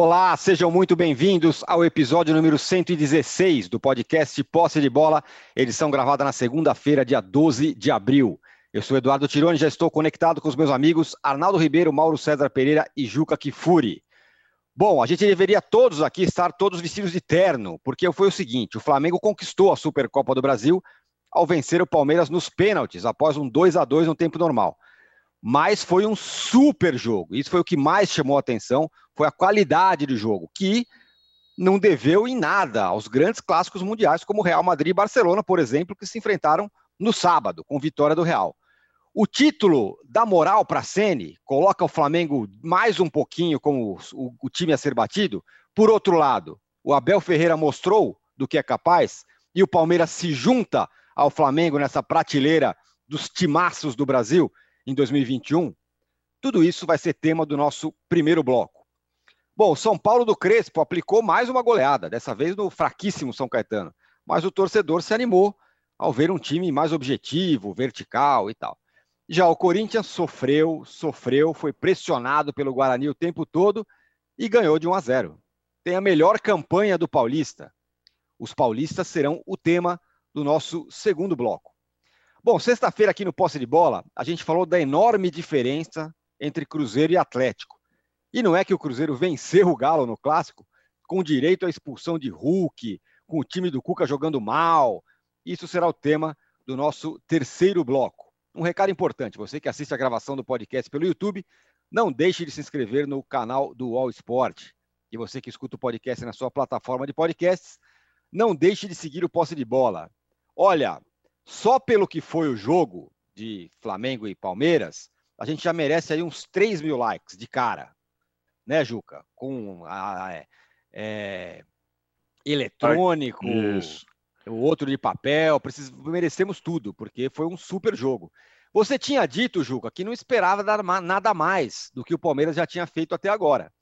Olá, sejam muito bem-vindos ao episódio número 116 do podcast Posse de Bola, edição gravada na segunda-feira, dia 12 de abril. Eu sou Eduardo Tironi, já estou conectado com os meus amigos Arnaldo Ribeiro, Mauro César Pereira e Juca Kifuri. Bom, a gente deveria todos aqui estar todos vestidos de terno, porque foi o seguinte: o Flamengo conquistou a Supercopa do Brasil ao vencer o Palmeiras nos pênaltis, após um 2 a 2 no tempo normal mas foi um super jogo. Isso foi o que mais chamou a atenção, foi a qualidade do jogo, que não deveu em nada aos grandes clássicos mundiais, como Real Madrid e Barcelona, por exemplo, que se enfrentaram no sábado, com vitória do Real. O título da moral para Sene coloca o Flamengo mais um pouquinho como o, o time a ser batido. Por outro lado, o Abel Ferreira mostrou do que é capaz e o Palmeiras se junta ao Flamengo nessa prateleira dos timaços do Brasil em 2021? Tudo isso vai ser tema do nosso primeiro bloco. Bom, São Paulo do Crespo aplicou mais uma goleada, dessa vez no fraquíssimo São Caetano, mas o torcedor se animou ao ver um time mais objetivo, vertical e tal. Já o Corinthians sofreu, sofreu, foi pressionado pelo Guarani o tempo todo e ganhou de 1 a 0. Tem a melhor campanha do Paulista. Os paulistas serão o tema do nosso segundo bloco. Bom, sexta-feira aqui no Posse de Bola, a gente falou da enorme diferença entre Cruzeiro e Atlético. E não é que o Cruzeiro venceu o Galo no clássico com direito à expulsão de Hulk, com o time do Cuca jogando mal. Isso será o tema do nosso terceiro bloco. Um recado importante: você que assiste a gravação do podcast pelo YouTube, não deixe de se inscrever no canal do All Sport. E você que escuta o podcast na sua plataforma de podcasts, não deixe de seguir o Posse de Bola. Olha, só pelo que foi o jogo de Flamengo e Palmeiras, a gente já merece aí uns 3 mil likes de cara. Né, Juca? Com a, é, é eletrônico, Isso. o outro de papel, precis, merecemos tudo, porque foi um super jogo. Você tinha dito, Juca, que não esperava dar nada mais do que o Palmeiras já tinha feito até agora.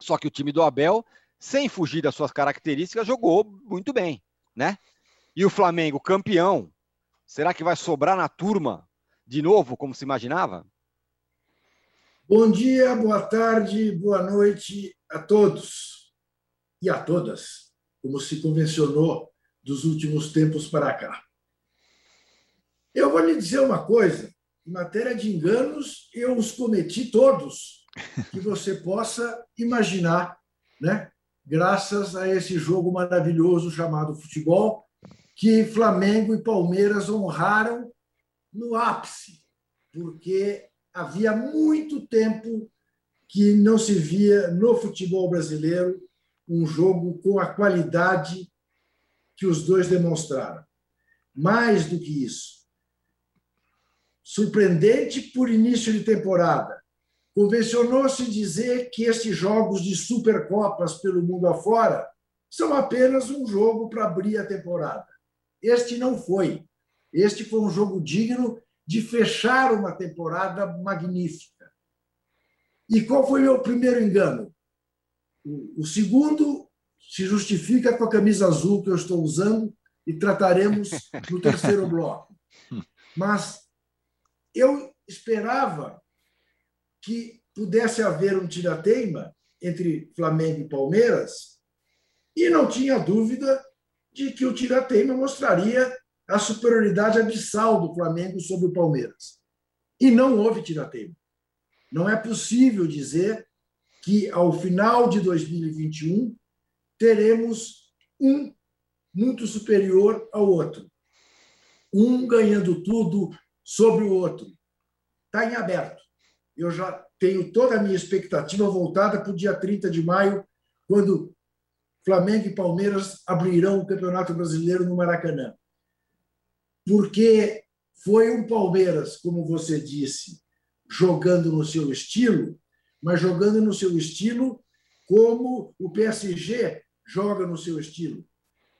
Só que o time do Abel, sem fugir das suas características, jogou muito bem, né? E o Flamengo, campeão, será que vai sobrar na turma de novo, como se imaginava? Bom dia, boa tarde, boa noite a todos e a todas, como se convencionou dos últimos tempos para cá. Eu vou lhe dizer uma coisa: em matéria de enganos, eu os cometi todos que você possa imaginar, né? graças a esse jogo maravilhoso chamado futebol, que Flamengo e Palmeiras honraram no ápice, porque havia muito tempo que não se via no futebol brasileiro um jogo com a qualidade que os dois demonstraram. Mais do que isso, surpreendente por início de temporada, convencionou-se dizer que estes jogos de supercopas pelo mundo afora são apenas um jogo para abrir a temporada. Este não foi. Este foi um jogo digno de fechar uma temporada magnífica. E qual foi o meu primeiro engano? O segundo se justifica com a camisa azul que eu estou usando e trataremos no terceiro bloco. Mas eu esperava que pudesse haver um tirateima entre Flamengo e Palmeiras e não tinha dúvida de que o Tirateima mostraria a superioridade abissal do Flamengo sobre o Palmeiras. E não houve Tirateima. Não é possível dizer que, ao final de 2021, teremos um muito superior ao outro. Um ganhando tudo sobre o outro. Está em aberto. Eu já tenho toda a minha expectativa voltada para o dia 30 de maio, quando Flamengo e Palmeiras abrirão o Campeonato Brasileiro no Maracanã. Porque foi um Palmeiras, como você disse, jogando no seu estilo, mas jogando no seu estilo como o PSG joga no seu estilo,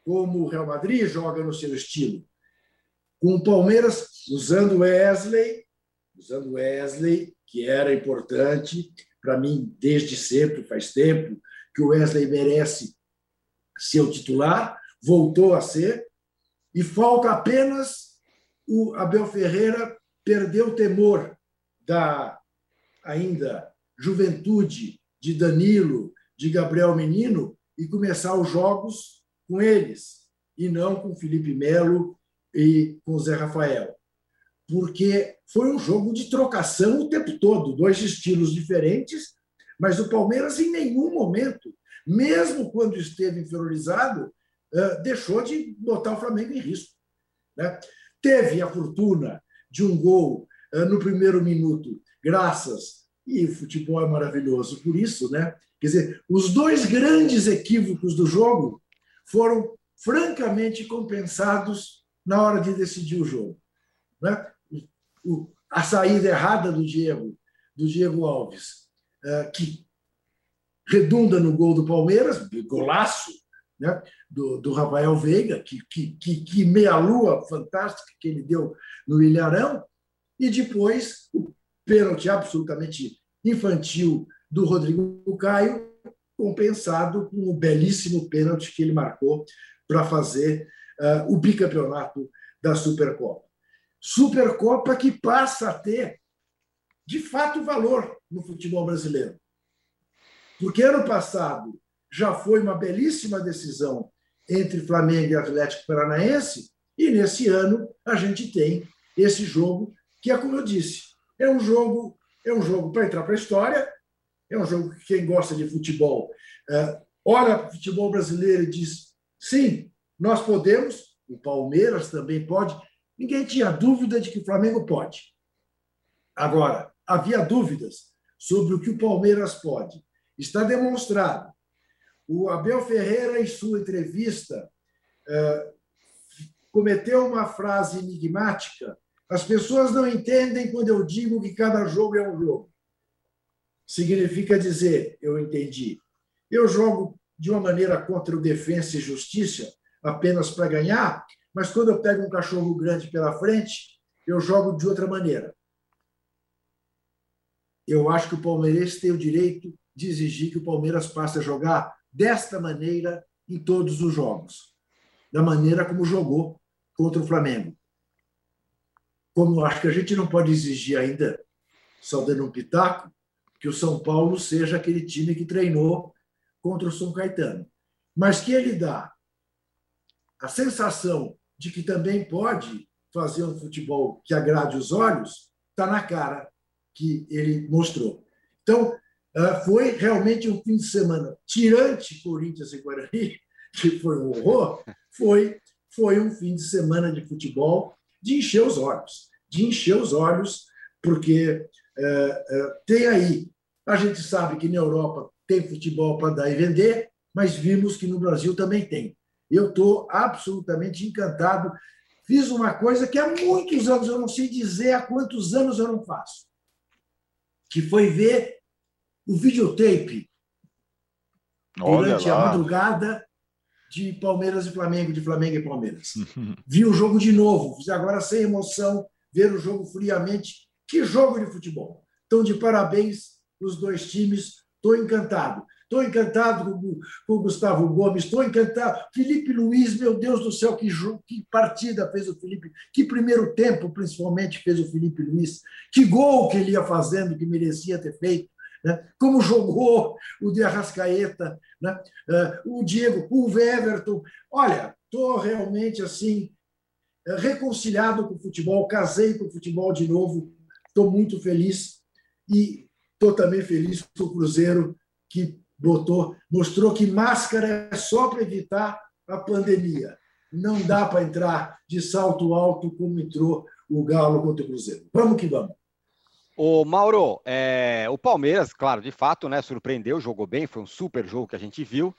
como o Real Madrid joga no seu estilo. Com o Palmeiras usando Wesley, usando Wesley, que era importante para mim desde sempre, faz tempo, que o Wesley merece seu titular, voltou a ser, e falta apenas o Abel Ferreira perder o temor da ainda juventude de Danilo, de Gabriel Menino e começar os jogos com eles, e não com Felipe Melo e com Zé Rafael. Porque foi um jogo de trocação o tempo todo, dois estilos diferentes, mas o Palmeiras em nenhum momento, mesmo quando esteve inferiorizado, deixou de botar o Flamengo em risco. Né? Teve a fortuna de um gol eh, no primeiro minuto, graças, e o futebol é maravilhoso por isso, né? Quer dizer, os dois grandes equívocos do jogo foram francamente compensados na hora de decidir o jogo. Né? A saída errada do Diego, do Diego Alves, eh, que redunda no gol do Palmeiras, golaço, né? do, do Rafael Veiga, que, que, que, que meia-lua fantástica que ele deu no Ilharão, e depois o pênalti absolutamente infantil do Rodrigo Caio, compensado com o belíssimo pênalti que ele marcou para fazer uh, o bicampeonato da Supercopa. Supercopa que passa a ter, de fato, valor no futebol brasileiro. Porque ano passado já foi uma belíssima decisão entre Flamengo e Atlético Paranaense, e nesse ano a gente tem esse jogo que é como eu disse, é um jogo, é um jogo para entrar para a história, é um jogo que quem gosta de futebol uh, olha futebol brasileiro e diz: sim, nós podemos, o Palmeiras também pode. Ninguém tinha dúvida de que o Flamengo pode. Agora, havia dúvidas sobre o que o Palmeiras pode. Está demonstrado. O Abel Ferreira, em sua entrevista, uh, cometeu uma frase enigmática as pessoas não entendem quando eu digo que cada jogo é um jogo. Significa dizer, eu entendi. Eu jogo de uma maneira contra o defesa e justiça, apenas para ganhar, mas quando eu pego um cachorro grande pela frente, eu jogo de outra maneira. Eu acho que o palmeirense tem o direito de exigir que o Palmeiras passe a jogar desta maneira em todos os jogos, da maneira como jogou contra o Flamengo como acho que a gente não pode exigir ainda, só dando um pitaco, que o São Paulo seja aquele time que treinou contra o São Caetano. Mas que ele dá a sensação de que também pode fazer um futebol que agrade os olhos, está na cara que ele mostrou. Então, foi realmente um fim de semana tirante Corinthians e Guarani, que foi um horror, foi, foi um fim de semana de futebol de encher os olhos, de encher os olhos, porque é, é, tem aí, a gente sabe que na Europa tem futebol para dar e vender, mas vimos que no Brasil também tem. Eu estou absolutamente encantado. Fiz uma coisa que há muitos anos, eu não sei dizer há quantos anos eu não faço, que foi ver o videotape durante a madrugada de Palmeiras e Flamengo, de Flamengo e Palmeiras. Vi o jogo de novo, agora sem emoção, ver o jogo friamente. Que jogo de futebol! Então, de parabéns os dois times, estou encantado. Estou encantado com, com o Gustavo Gomes, estou encantado. Felipe Luiz, meu Deus do céu, que, que partida fez o Felipe, que primeiro tempo, principalmente, fez o Felipe Luiz, que gol que ele ia fazendo, que merecia ter feito né? como jogou o de Arrascaeta, né? Uh, o Diego, o Everton. Olha, estou realmente assim eh, reconciliado com o futebol, casei com o futebol de novo, estou muito feliz e estou também feliz com o Cruzeiro que botou, mostrou que máscara é só para evitar a pandemia. Não dá para entrar de salto alto como entrou o Galo contra o Cruzeiro. Vamos que vamos. O Mauro, é, o Palmeiras, claro, de fato, né, surpreendeu, jogou bem, foi um super jogo que a gente viu,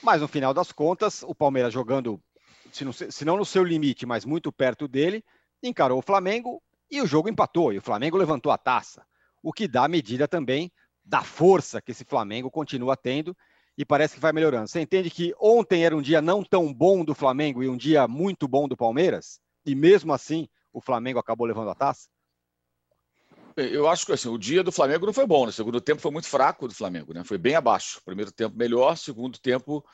mas no final das contas, o Palmeiras jogando, se não, se não no seu limite, mas muito perto dele, encarou o Flamengo e o jogo empatou, e o Flamengo levantou a taça, o que dá medida também da força que esse Flamengo continua tendo e parece que vai melhorando. Você entende que ontem era um dia não tão bom do Flamengo e um dia muito bom do Palmeiras, e mesmo assim o Flamengo acabou levando a taça? Eu acho que assim, o dia do Flamengo não foi bom. No né? segundo tempo foi muito fraco do Flamengo, né? Foi bem abaixo. Primeiro tempo melhor, segundo tempo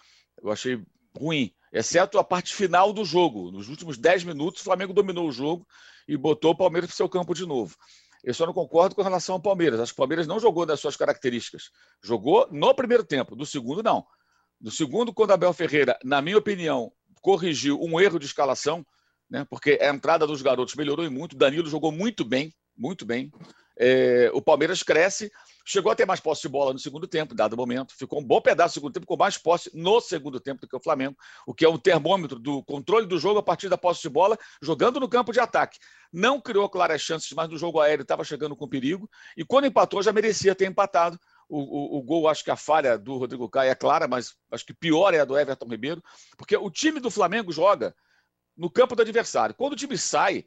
eu achei ruim, exceto a parte final do jogo. Nos últimos 10 minutos, o Flamengo dominou o jogo e botou o Palmeiras para o seu campo de novo. Eu só não concordo com relação ao Palmeiras. Acho que o Palmeiras não jogou das suas características. Jogou no primeiro tempo, do segundo, não. Do segundo, quando Abel Ferreira, na minha opinião, corrigiu um erro de escalação, né? porque a entrada dos garotos melhorou muito. Danilo jogou muito bem, muito bem. É, o Palmeiras cresce, chegou a ter mais posse de bola no segundo tempo, dado momento. Ficou um bom pedaço do segundo tempo, com mais posse no segundo tempo do que o Flamengo, o que é um termômetro do controle do jogo a partir da posse de bola, jogando no campo de ataque. Não criou claras chances, mas no jogo aéreo estava chegando com perigo. E quando empatou, já merecia ter empatado. O, o, o, gol, acho que a falha do Rodrigo Caio é clara, mas acho que pior é a do Everton Ribeiro, porque o time do Flamengo joga no campo do adversário. Quando o time sai,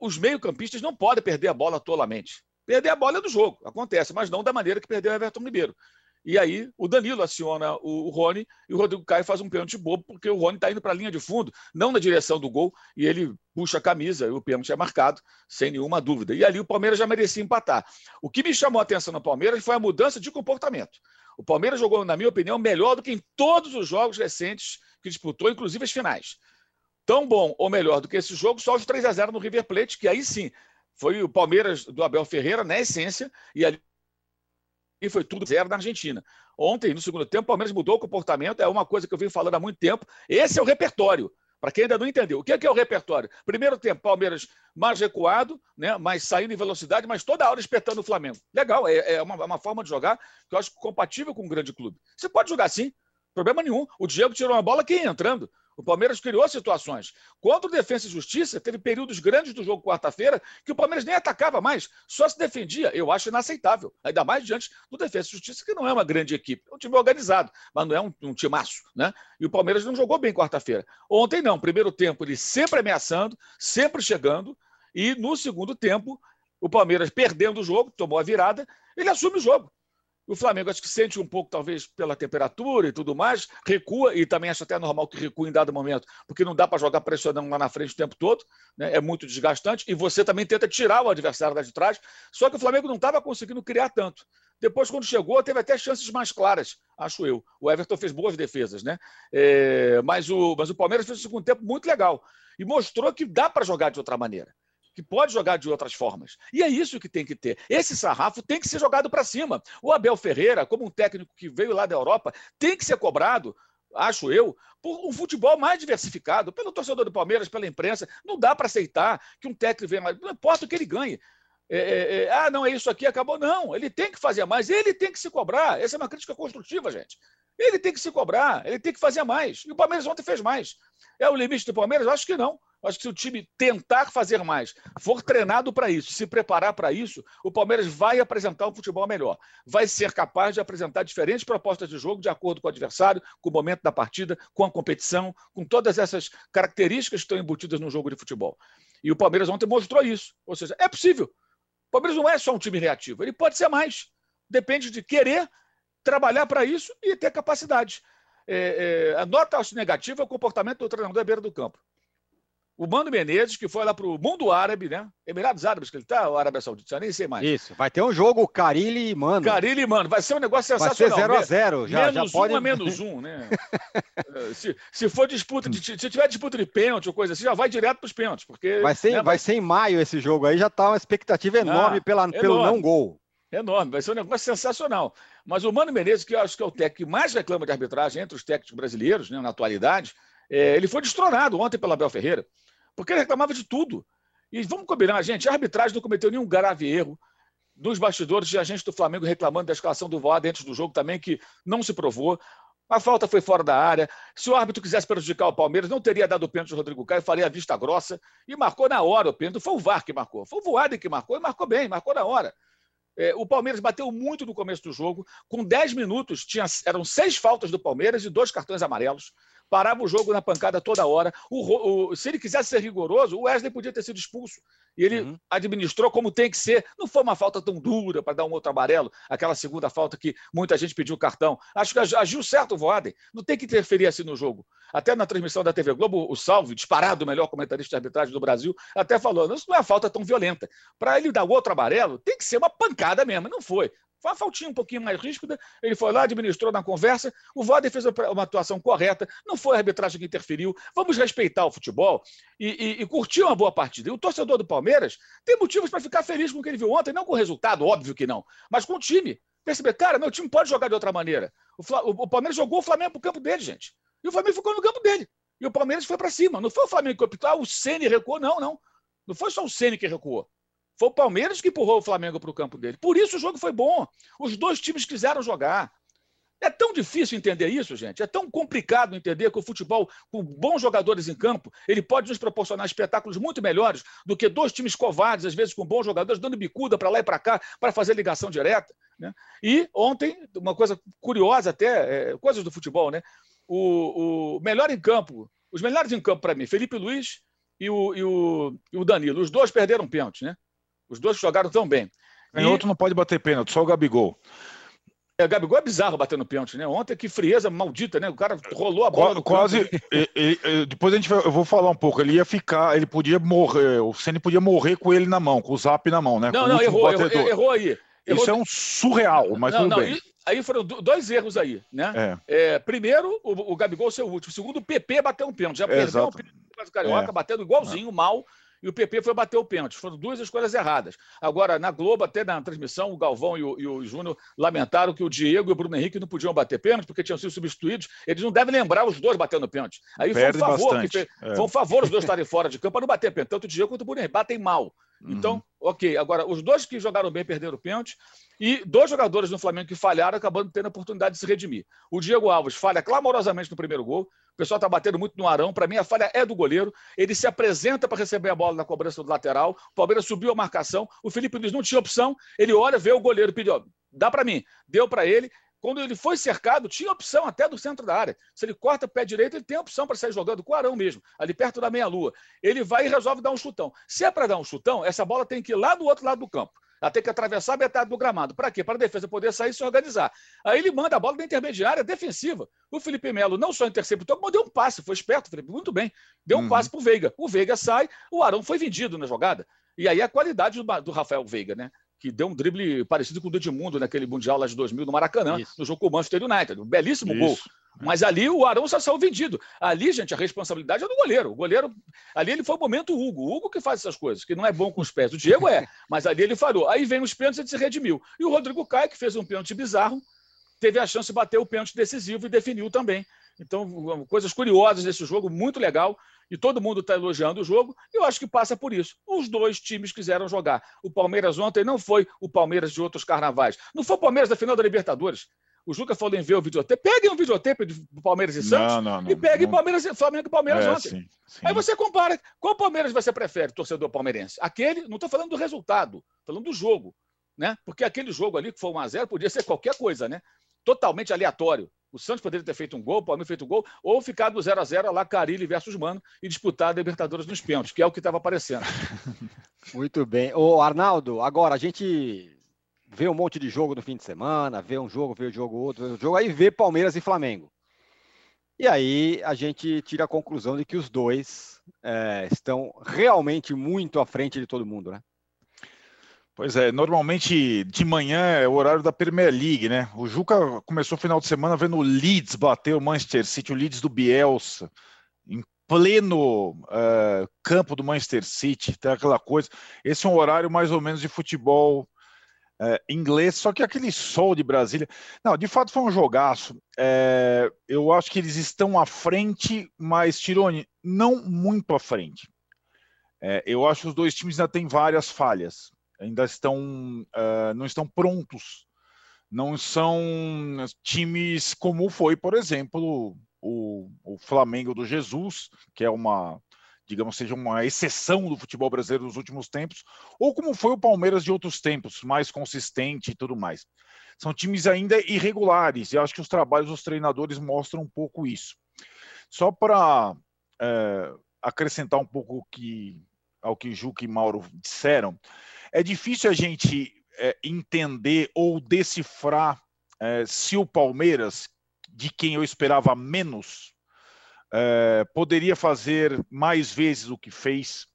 os meio-campistas não podem perder a bola tolamente. Perder a bola é do jogo, acontece, mas não da maneira que perdeu o Everton Ribeiro. E aí o Danilo aciona o, Rony e o Rodrigo Caio faz um pênalti bobo, porque o Rony está indo para a linha de fundo, não na direção do gol, e ele puxa a camisa e o pênalti é marcado, sem nenhuma dúvida. E ali o Palmeiras já merecia empatar. O que me chamou a atenção no Palmeiras foi a mudança de comportamento. O Palmeiras jogou, na minha opinião, melhor do que em todos os jogos recentes que disputou, inclusive as finais. Tão bom ou melhor do que esse jogo, só os 3 a 0 no River Plate, que aí sim foi o Palmeiras do Abel Ferreira, na essência, e ali e foi tudo zero na Argentina. Ontem, no segundo tempo, o Palmeiras mudou o comportamento, é uma coisa que eu venho falando há muito tempo. Esse é o repertório. Para quem ainda não entendeu, o que é, que é o repertório? Primeiro tempo, Palmeiras mais recuado, né, mais saindo em velocidade, mas toda hora espetando o Flamengo. Legal, é, é uma, é uma, forma de jogar que eu acho compatível com um grande clube. Você pode jogar assim, problema nenhum. O Diego tirou uma bola que ia entrando. O Palmeiras criou situações. Contra o Defesa e Justiça, teve períodos grandes do jogo quarta-feira que o Palmeiras nem atacava mais, só se defendia. Eu acho inaceitável. Ainda mais diante do Defesa e Justiça, que não é uma grande equipe. É um time organizado, mas não é um, um timaço. Né? E o Palmeiras não jogou bem quarta-feira. Ontem não. Primeiro tempo, ele sempre ameaçando, sempre chegando. E no segundo tempo, o Palmeiras perdendo o jogo, tomou a virada, ele assume o jogo. O Flamengo acho que sente um pouco, talvez, pela temperatura e tudo mais, recua, e também acho até normal que recue em dado momento, porque não dá para jogar pressionando lá na frente o tempo todo, né? é muito desgastante, e você também tenta tirar o adversário lá de trás, só que o Flamengo não estava conseguindo criar tanto. Depois, quando chegou, teve até chances mais claras, acho eu. O Everton fez boas defesas, né? É, mas, o, mas o Palmeiras fez um segundo tempo muito legal e mostrou que dá para jogar de outra maneira que pode jogar de outras formas. E é isso que tem que ter. Esse sarrafo tem que ser jogado para cima. O Abel Ferreira, como um técnico que veio lá da Europa, tem que ser cobrado acho eu, por um futebol mais diversificado, pelo torcedor do Palmeiras, pela imprensa. Não dá para aceitar que um técnico venha mais. Não importa o que ele ganhe. É, é, é, ah, não, é isso aqui, acabou. Não, ele tem que fazer mais, ele tem que se cobrar. Essa é uma crítica construtiva, gente. Ele tem que se cobrar, ele tem que fazer mais. E o Palmeiras ontem fez mais. É o limite do Palmeiras? Acho que não. Acho que se o time tentar fazer mais, for treinado para isso, se preparar para isso, o Palmeiras vai apresentar um futebol melhor. Vai ser capaz de apresentar diferentes propostas de jogo de acordo com o adversário, com o momento da partida, com a competição, com todas essas características que estão embutidas no jogo de futebol. E o Palmeiras ontem mostrou isso. Ou seja, é possível. O Palmeiras não é só um time reativo, ele pode ser mais. Depende de querer trabalhar para isso e ter capacidade. É, é, a nota negativa é o comportamento do treinador à beira do campo. O Mano Menezes, que foi lá para o mundo árabe, né? Emirados Árabes que ele está, ou Arábia Saudita, nem sei mais. Isso, vai ter um jogo Carilli e Mano. Carilli e Mano, vai ser um negócio sensacional. Vai ser 0x0, já, menos já pode... um é menos um, né? É, se, se for disputa, de, se tiver disputa de pênalti ou coisa assim, já vai direto para os pênaltis, porque... Vai ser, né, vai ser em maio esse jogo aí, já está uma expectativa enorme ah, pela, enorme. pelo não gol. Enorme, vai ser um negócio sensacional. Mas o Mano Menezes, que eu acho que é o técnico que mais reclama de arbitragem entre os técnicos brasileiros, né, na atualidade, é, ele foi destronado ontem pela Abel Ferreira, porque ele reclamava de tudo. E vamos combinar, gente, a arbitragem não cometeu nenhum grave erro. Dos bastidores, de agente do Flamengo reclamando da escalação do Voar dentro do jogo também, que não se provou. A falta foi fora da área. Se o árbitro quisesse prejudicar o Palmeiras, não teria dado o pênalti ao Rodrigo Caio, faria a vista grossa. E marcou na hora o pênalti. Foi o VAR que marcou. Foi o Voaden que marcou e marcou bem, marcou na hora. É, o Palmeiras bateu muito no começo do jogo. Com 10 minutos, tinha, eram seis faltas do Palmeiras e dois cartões amarelos parava o jogo na pancada toda hora. O, o, se ele quisesse ser rigoroso, o Wesley podia ter sido expulso. E ele uhum. administrou como tem que ser. Não foi uma falta tão dura para dar um outro amarelo, aquela segunda falta que muita gente pediu cartão. Acho que agiu certo o Voaden. Não tem que interferir assim no jogo. Até na transmissão da TV Globo, o Salve, disparado o melhor comentarista de arbitragem do Brasil, até falou: isso não é falta tão violenta. Para ele dar o outro amarelo, tem que ser uma pancada mesmo. Não foi Foi uma faltinha um pouquinho mais ríspida. Ele foi lá, administrou na conversa. O Voder fez uma atuação correta. Não foi a arbitragem que interferiu. Vamos respeitar o futebol e, e, e curtir uma boa partida. E o torcedor do Palmeiras tem motivos para ficar feliz com o que ele viu ontem, não com o resultado, óbvio que não, mas com o time. Perceber, cara, meu time pode jogar de outra maneira. O, o, o Palmeiras jogou o Flamengo para o campo dele, gente. E o Flamengo ficou no campo dele. E o Palmeiras foi para cima. Não foi o Flamengo que optou, ah, o Ceni recuou, não, não. Não foi só o Ceni que recuou. Foi o Palmeiras que empurrou o Flamengo para o campo dele. Por isso o jogo foi bom. Os dois times quiseram jogar. É tão difícil entender isso, gente. É tão complicado entender que o futebol, com bons jogadores em campo, ele pode nos proporcionar espetáculos muito melhores do que dois times covardes, às vezes com bons jogadores, dando bicuda para lá e para cá para fazer ligação direta. Né? E ontem, uma coisa curiosa até, é, coisas do futebol, né? O, o melhor em campo, os melhores em campo para mim, Felipe Luiz e o, e o, e o Danilo. Os dois perderam pênalti, né? Os dois jogaram tão bem. E outro não pode bater pênalti, só o Gabigol. É, o Gabigol é bizarro batendo pênalti, né? Ontem que frieza maldita, né? O cara rolou a bola. Quase. e, e, depois a gente vai, eu vou falar um pouco. Ele ia ficar, ele podia morrer. O Ceni podia morrer com ele na mão, com o zap na mão, né? Não, não, errou, errou, errou, aí. Errou... Isso é um surreal, mas não, tudo não, bem. aí foram dois erros aí, né? É. É, primeiro, o, o Gabigol ser o último. Segundo, o PP bateu um pênalti. Já é, perdeu um pênalti, o Carioca é. batendo igualzinho, mal e o PP foi bater o pênalti. Foram duas escolhas erradas. Agora, na Globo, até na transmissão, o Galvão e o, e o Júnior lamentaram que o Diego e o Bruno Henrique não podiam bater pênalti porque tinham sido substituídos. Eles não devem lembrar os dois batendo pênalti. Aí foi um favor, que é. foi um favor os dois estarem fora de campo para não bater pênalti. Tanto o Diego quanto o Bruno Henrique batem mal. Uhum. Então, ok. Agora, os dois que jogaram bem perderam o pênalti. E dois jogadores no Flamengo que falharam, acabando tendo a oportunidade de se redimir. O Diego Alves falha clamorosamente no primeiro gol. Pessoal está batendo muito no Arão. Para mim, a falha é do goleiro. Ele se apresenta para receber a bola na cobrança do lateral. O Palmeiras subiu a marcação. O Felipe Luiz não tinha opção. Ele olha, vê o goleiro, pediu, dá para mim. Deu para ele. Quando ele foi cercado, tinha opção até do centro da área. Se ele corta o pé direito, ele tem opção para sair jogando com o Arão mesmo, ali perto da meia-lua. Ele vai e resolve dar um chutão. Se é para dar um chutão, essa bola tem que ir lá do outro lado do campo. Ela tem que atravessar a metade do gramado. Para quê? Para a defesa poder sair e se organizar. Aí ele manda a bola da intermediária defensiva. O Felipe Melo não só interceptou, como deu um passe. Foi esperto, Felipe. Muito bem. Deu um uhum. passe para o Veiga. O Veiga sai, o Arão foi vendido na jogada. E aí a qualidade do, do Rafael Veiga, né? que deu um drible parecido com o do Edmundo naquele Mundial lá de 2000 no Maracanã, Isso. no jogo com o Manchester United. Um belíssimo Isso. gol. Mas ali o Arão só saiu vendido. Ali, gente, a responsabilidade é do goleiro. O goleiro, ali ele foi o momento Hugo. O Hugo que faz essas coisas, que não é bom com os pés. O Diego é, mas ali ele falhou. Aí vem os pênaltis e ele se redimiu. E o Rodrigo Caio, que fez um pênalti bizarro, teve a chance de bater o pênalti decisivo e definiu também. Então, coisas curiosas desse jogo, muito legal. E todo mundo está elogiando o jogo. E eu acho que passa por isso. Os dois times quiseram jogar. O Palmeiras ontem não foi o Palmeiras de outros carnavais. Não foi o Palmeiras da final da Libertadores. O Juca falou em ver o videotape. Peguem um videotape do Palmeiras e Santos não, não, não, e peguem não. Palmeiras, Flamengo e Palmeiras é, ontem. Sim, sim. Aí você compara. Qual Palmeiras você prefere, torcedor palmeirense? Aquele, não estou falando do resultado, falando do jogo. Né? Porque aquele jogo ali, que foi 1x0, podia ser qualquer coisa, né? Totalmente aleatório. O Santos poderia ter feito um gol, o Palmeiras feito um gol, ou ficado 0 a 0 lá Carilli versus Mano e disputar a Libertadores nos pênaltis, que é o que estava aparecendo. Muito bem. Ô, Arnaldo, agora a gente vê um monte de jogo no fim de semana, vê um jogo, vê o um jogo outro, vê um jogo, aí vê Palmeiras e Flamengo. E aí a gente tira a conclusão de que os dois é, estão realmente muito à frente de todo mundo, né? Pois é, normalmente de manhã é o horário da Premier League, né? O Juca começou o final de semana vendo o Leeds bater o Manchester City, o Leeds do Bielsa, em pleno uh, campo do Manchester City, tem aquela coisa. Esse é um horário mais ou menos de futebol é, inglês, só que aquele sol de Brasília. Não, de fato foi um jogaço. É, eu acho que eles estão à frente, mas, Tirone, não muito à frente. É, eu acho que os dois times ainda têm várias falhas, ainda estão, é, não estão prontos. Não são times como foi, por exemplo, o, o Flamengo do Jesus, que é uma digamos, seja uma exceção do futebol brasileiro dos últimos tempos, ou como foi o Palmeiras de outros tempos, mais consistente e tudo mais. São times ainda irregulares, e acho que os trabalhos dos treinadores mostram um pouco isso. Só para é, acrescentar um pouco que, ao que Juca e Mauro disseram, é difícil a gente é, entender ou decifrar é, se o Palmeiras, de quem eu esperava menos, é, poderia fazer mais vezes o que fez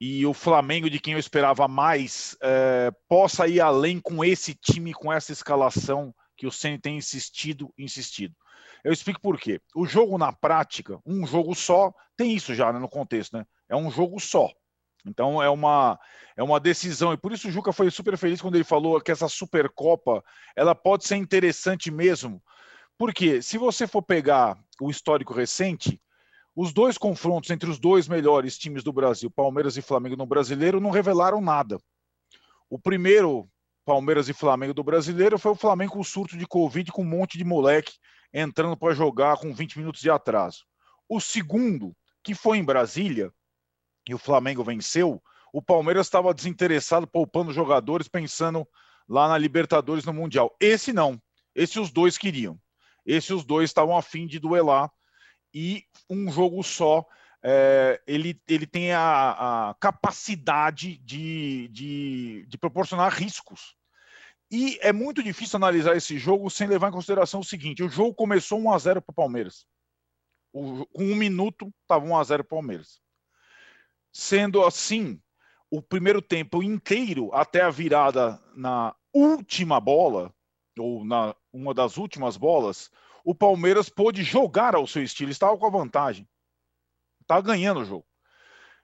e o Flamengo, de quem eu esperava mais, é, possa ir além com esse time, com essa escalação que o Ceni tem insistido, insistido. Eu explico por quê. O jogo na prática, um jogo só, tem isso já né, no contexto, né? É um jogo só. Então é uma é uma decisão e por isso o Juca foi super feliz quando ele falou que essa Supercopa ela pode ser interessante mesmo, porque se você for pegar o histórico recente, os dois confrontos entre os dois melhores times do Brasil, Palmeiras e Flamengo no Brasileiro, não revelaram nada. O primeiro Palmeiras e Flamengo do Brasileiro foi o Flamengo com surto de Covid com um monte de moleque entrando para jogar com 20 minutos de atraso. O segundo, que foi em Brasília, e o Flamengo venceu, o Palmeiras estava desinteressado, poupando jogadores, pensando lá na Libertadores no Mundial. Esse não. Esse os dois queriam. Esse os dois estavam afim de duelar. E um jogo só, é, ele, ele tem a, a capacidade de, de, de proporcionar riscos. E é muito difícil analisar esse jogo sem levar em consideração o seguinte: o jogo começou 1 a 0 para o Palmeiras. com um minuto, estava 1 a 0 para o Palmeiras. Sendo assim, o primeiro tempo inteiro, até a virada na última bola, ou na uma das últimas bolas, o Palmeiras pôde jogar ao seu estilo, estava com a vantagem. Estava ganhando o jogo.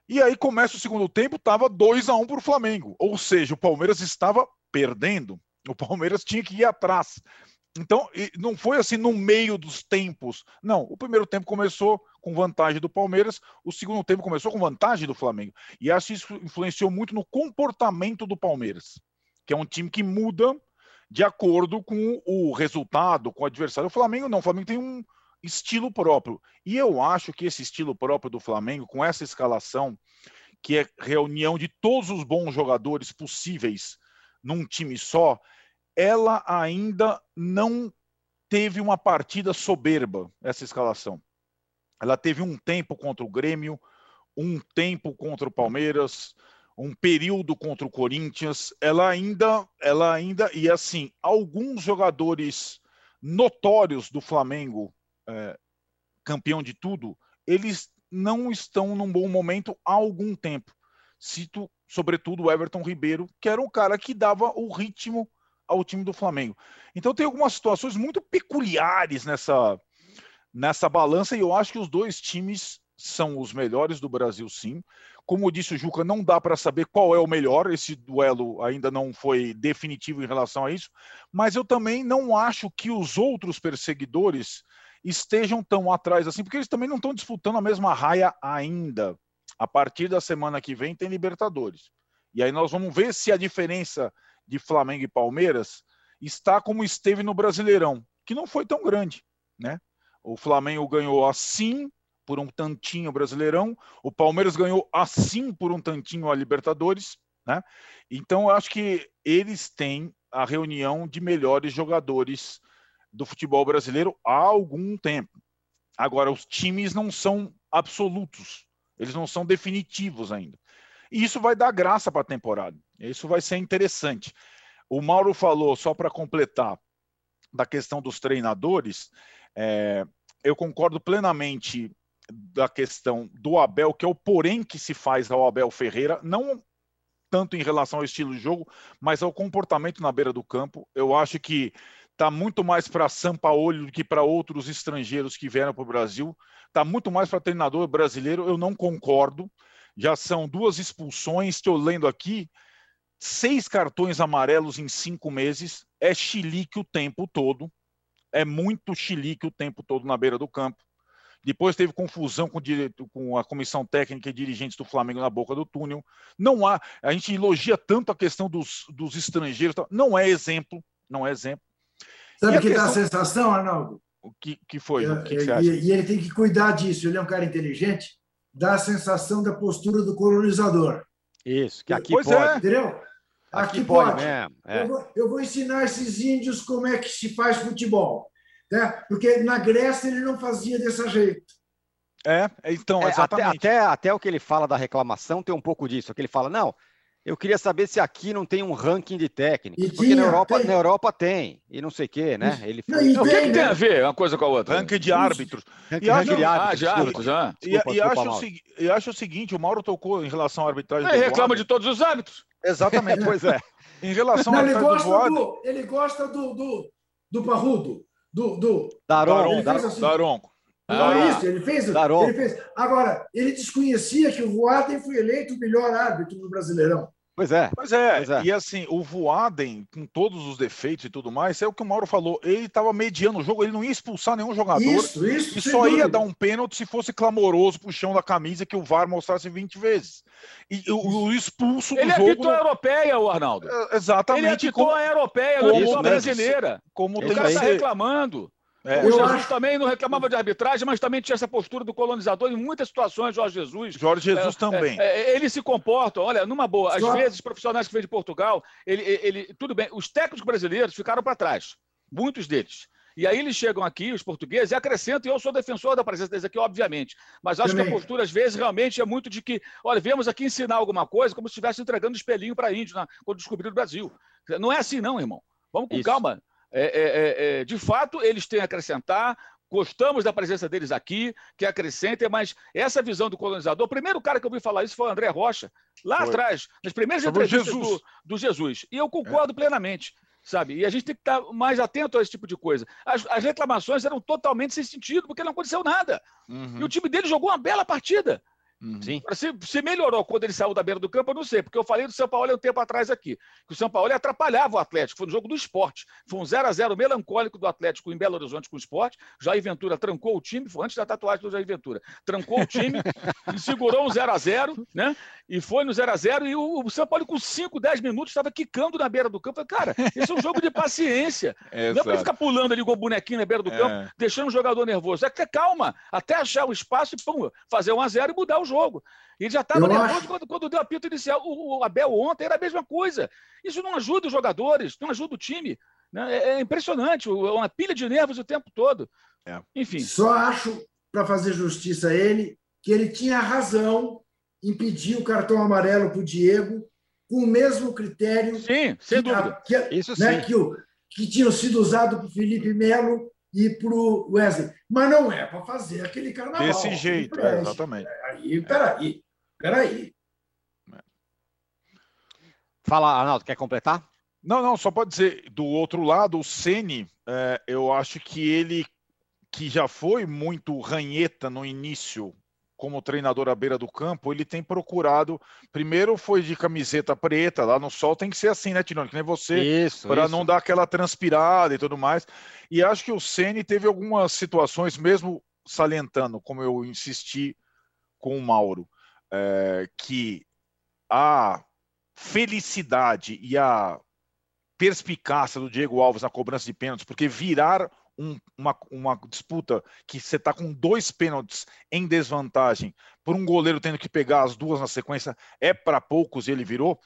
E aí começa o segundo tempo, estava 2 a 1 um para o Flamengo. Ou seja, o Palmeiras estava perdendo. O Palmeiras tinha que ir atrás. Então, não foi assim no meio dos tempos. Não, o primeiro tempo começou com vantagem do Palmeiras, o segundo tempo começou com vantagem do Flamengo. E acho que isso influenciou muito no comportamento do Palmeiras, que é um time que muda de acordo com o resultado, com o adversário. O Flamengo não, o Flamengo tem um estilo próprio. E eu acho que esse estilo próprio do Flamengo, com essa escalação, que é reunião de todos os bons jogadores possíveis num time só, ela ainda não teve uma partida soberba, essa escalação. Ela teve um tempo contra o Grêmio, um tempo contra o Palmeiras, um período contra o Corinthians. Ela ainda, ela ainda e assim, alguns jogadores notórios do Flamengo, é, campeão de tudo, eles não estão num bom momento há algum tempo. Cito, sobretudo, o Everton Ribeiro, que era um cara que dava o ritmo ao time do Flamengo. Então tem algumas situações muito peculiares nessa, nessa balança e eu acho que os dois times são os melhores do Brasil, sim. Como disse o Juca, não dá para saber qual é o melhor. Esse duelo ainda não foi definitivo em relação a isso. Mas eu também não acho que os outros perseguidores estejam tão atrás assim, porque eles também não estão disputando a mesma raia ainda. A partir da semana que vem tem Libertadores. E aí nós vamos ver se a diferença de Flamengo e Palmeiras está como esteve no Brasileirão, que não foi tão grande, né? O Flamengo ganhou assim por um tantinho Brasileirão, o Palmeiras ganhou assim por um tantinho a Libertadores, né? Então eu acho que eles têm a reunião de melhores jogadores do futebol brasileiro há algum tempo. Agora os times não são absolutos, eles não são definitivos ainda. E isso vai dar graça para a temporada. Isso vai ser interessante. O Mauro falou, só para completar, da questão dos treinadores, é, eu concordo plenamente da questão do Abel, que é o porém que se faz ao Abel Ferreira, não tanto em relação ao estilo de jogo, mas ao comportamento na beira do campo. Eu acho que está muito mais para Sampaoli do que para outros estrangeiros que vieram para o Brasil. Está muito mais para treinador brasileiro. Eu não concordo já são duas expulsões, estou lendo aqui, seis cartões amarelos em cinco meses, é chilique o tempo todo, é muito chilique o tempo todo na beira do campo. Depois teve confusão com, com, a comissão técnica e dirigentes do Flamengo na boca do túnel. Não há, a gente elogia tanto a questão dos, dos estrangeiros, não é exemplo, não é exemplo. Sabe o que questão... dá a sensação, Arnaldo? O que, que foi? É, o que, que é, e, e ele tem que cuidar disso, ele é um cara inteligente dá a sensação da postura do colonizador. Isso, que aqui pois pode. É. Entendeu? Aqui, aqui pode. pode. Mesmo, é. eu, vou, eu, vou, ensinar esses índios como é que se faz futebol. Né? Porque na Grécia ele não fazia desse jeito. É, então, é, exatamente. Até, até, até, o que ele fala da reclamação tem um pouco disso. Que ele fala, não, Eu queria saber se aqui não tem um ranking de técnicos. E porque tinha, na, Europa, tem. na Europa tem. E não sei o quê, né? Ele Não, e O que, que tem, tem né? a ver uma coisa com a outra? Ranking de árbitros. ranking, e ranking de árbitros, ah. E, Desculpa, e desculpa, acho o e acho seguinte, o Mauro tocou em relação à arbitragem Ele do reclama de todos os árbitros. Exatamente. Pois é. Em relação Não, ele do gosta Voaden, do, ele gosta do, do, do Parrudo, do, do, Daron, Ele Daron. fez assim. Daronco. Ah. é isso, ele fez, Daron. ele fez. Agora, ele desconhecia que o Voaden foi eleito o melhor árbitro do Brasileirão. Pois é. Pois é, Pois é. e assim, o Voaden, com todos os defeitos e tudo mais, é o que o Mauro falou, ele estava mediando o jogo, ele não ia expulsar nenhum jogador, Isso, isso. e só ia dúvida. dar um pênalti se fosse clamoroso pro chão da camisa que o VAR mostrasse 20 vezes. E o, o expulso do Ele jogo... apitou a europeia, o Arnaldo. É, Ele Exatamente apitou como, a europeia, não apitou a brasileira. como O tem cara está reclamando. É, O Jesus acho- também não reclamava de arbitragem, mas também tinha essa postura do colonizador em muitas situações, Jorge Jesus. Jorge Jesus É, também. é, é, ele se comporta, olha, numa boa. Às Só- vezes, os profissionais que vêm de Portugal, ele, ele- tudo bem, os técnicos brasileiros ficaram para trás, muitos deles. E aí eles chegam aqui, os portugueses, e acrescentam, e eu sou defensor da presença deles aqui, obviamente. Mas acho que Também. a postura, às vezes, realmente é muito de que, olha, viemos aqui ensinar alguma coisa, como se estivesse entregando espelhinho para índio na- quando descobriram o Brasil. Não é assim, não, irmão. Vamos com Isso. calma. É, é, é, é, de fato, eles têm a acrescentar. Gostamos da presença deles aqui, que acrescentem, mas essa visão do colonizador, o primeiro cara que eu ouvi falar isso foi o André Rocha, lá Foi. atrás, nas primeiras Sobre entrevistas Jesus. do, do Jesus. E eu concordo plenamente, sabe? E a gente tem que estar mais atento a esse tipo de coisa. As, as reclamações eram totalmente sem sentido, porque não aconteceu nada. Uhum, E o time dele jogou uma bela partida. Uhum. Sim. Se, se melhorou quando ele saiu da beira do campo, eu não sei, porque eu falei do São Paulo há um tempo atrás aqui, que o São Paulo atrapalhava o Atlético, foi no jogo do esporte. Foi um 0 a 0 melancólico do Atlético em Belo Horizonte com o esporte. Jair Ventura trancou o time, foi antes da tatuagem do Jair Ventura. Trancou o time, e segurou um 0 a 0 né? E foi no 0 a 0 e o, o São Paulo, com 5, 10 minutos, estava quicando na beira do campo. Cara, esse é um jogo de paciência. Não é para ficar pulando ali com o bonequinho na beira do É. campo, deixando o jogador nervoso. É que ter calma, até achar o espaço e pum, fazer um a zero e mudar o jogo. Ele já estava Eu nervoso acho- quando, quando deu o apito inicial. O, o Abel ontem era a mesma coisa. Isso não ajuda os jogadores, não ajuda o time. né? É, é impressionante, é uma pilha de nervos o tempo todo. É. Enfim, Só acho, para fazer justiça a ele, que ele tinha razão em pedir o cartão amarelo para o Diego com o mesmo critério sim, sem que, dúvida. que, Isso né, sim. que, o, que tinham sido usados para o Felipe Melo e para o Wesley. Mas não é para fazer aquele carnaval. Desse jeito, é, exatamente. Aí, peraí, peraí. Fala, Arnaldo, quer completar? Não, não, só pode dizer, do outro lado, o Ceni, é, eu acho que ele, que já foi muito ranheta no início como treinador à beira do campo, ele tem procurado. Primeiro foi de camiseta preta, lá no sol tem que ser assim, né, Tirone? Que nem você, Isso. para não dar aquela transpirada e tudo mais. E acho que o Ceni teve algumas situações, mesmo salientando, como eu insisti com o Mauro, é, que a felicidade e a perspicácia do Diego Alves na cobrança de pênaltis, porque virar um- uma, uma disputa que você está com dois pênaltis em desvantagem, por um goleiro tendo que pegar as duas na sequência, é para poucos e ele virou.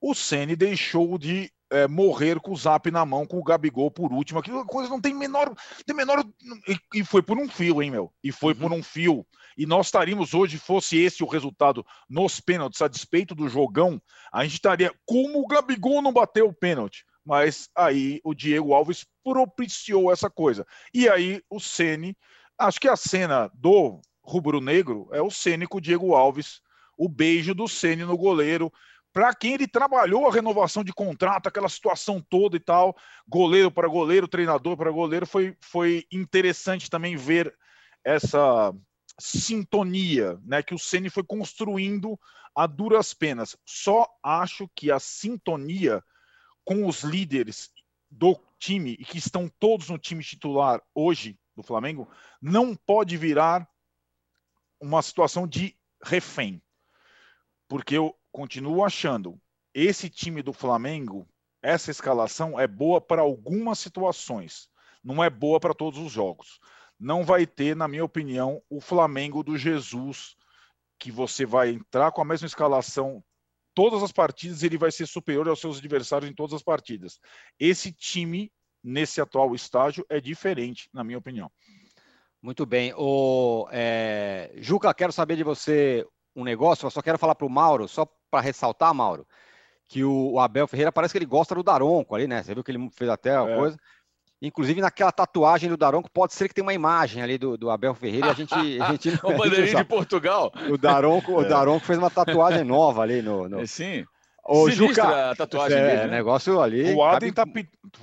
O Ceni deixou de é, morrer com o zap na mão, com o Gabigol por último. Aquilo coisa não tem menor. Tem menor e, e foi por um fio, hein, meu? E foi por um fio. E nós estaríamos hoje, fosse esse o resultado nos pênaltis, a despeito do jogão, a gente estaria. Como o Gabigol não bateu o pênalti? Mas aí o Diego Alves propiciou essa coisa. E aí o Ceni, acho que a cena do rubro-negro é o Ceni com o Diego Alves, o beijo do Ceni no goleiro. Para quem ele trabalhou a renovação de contrato, aquela situação toda e tal, goleiro para goleiro, treinador para goleiro, foi, foi interessante também ver essa sintonia, né, que o Ceni foi construindo a duras penas. Só acho que a sintonia com os líderes do time e que estão todos no time titular hoje do Flamengo não pode virar uma situação de refém. Porque eu continuo achando esse time do Flamengo, essa escalação é boa para algumas situações, não é boa para todos os jogos. Não vai ter, na minha opinião, o Flamengo do Jesus que você vai entrar com a mesma escalação todas as partidas, ele vai ser superior aos seus adversários em todas as partidas. Esse time nesse atual estágio é diferente, na minha opinião. Muito bem. O, é, Juca, quero saber de você um negócio, eu só quero falar para o Mauro, só para ressaltar, Mauro, que o Abel Ferreira parece que ele gosta do Daronco ali, né? Você viu que ele fez até a é. coisa. Inclusive, naquela tatuagem do Daronco, pode ser que tenha uma imagem ali do, do Abel Ferreira e a gente. A gente o bandeirinho de Portugal. O Daronco, é. o Daronco fez uma tatuagem nova ali no. no... É, sim. O Juca, a tatuagem é, dele, né? negócio ali. O Adem, tá,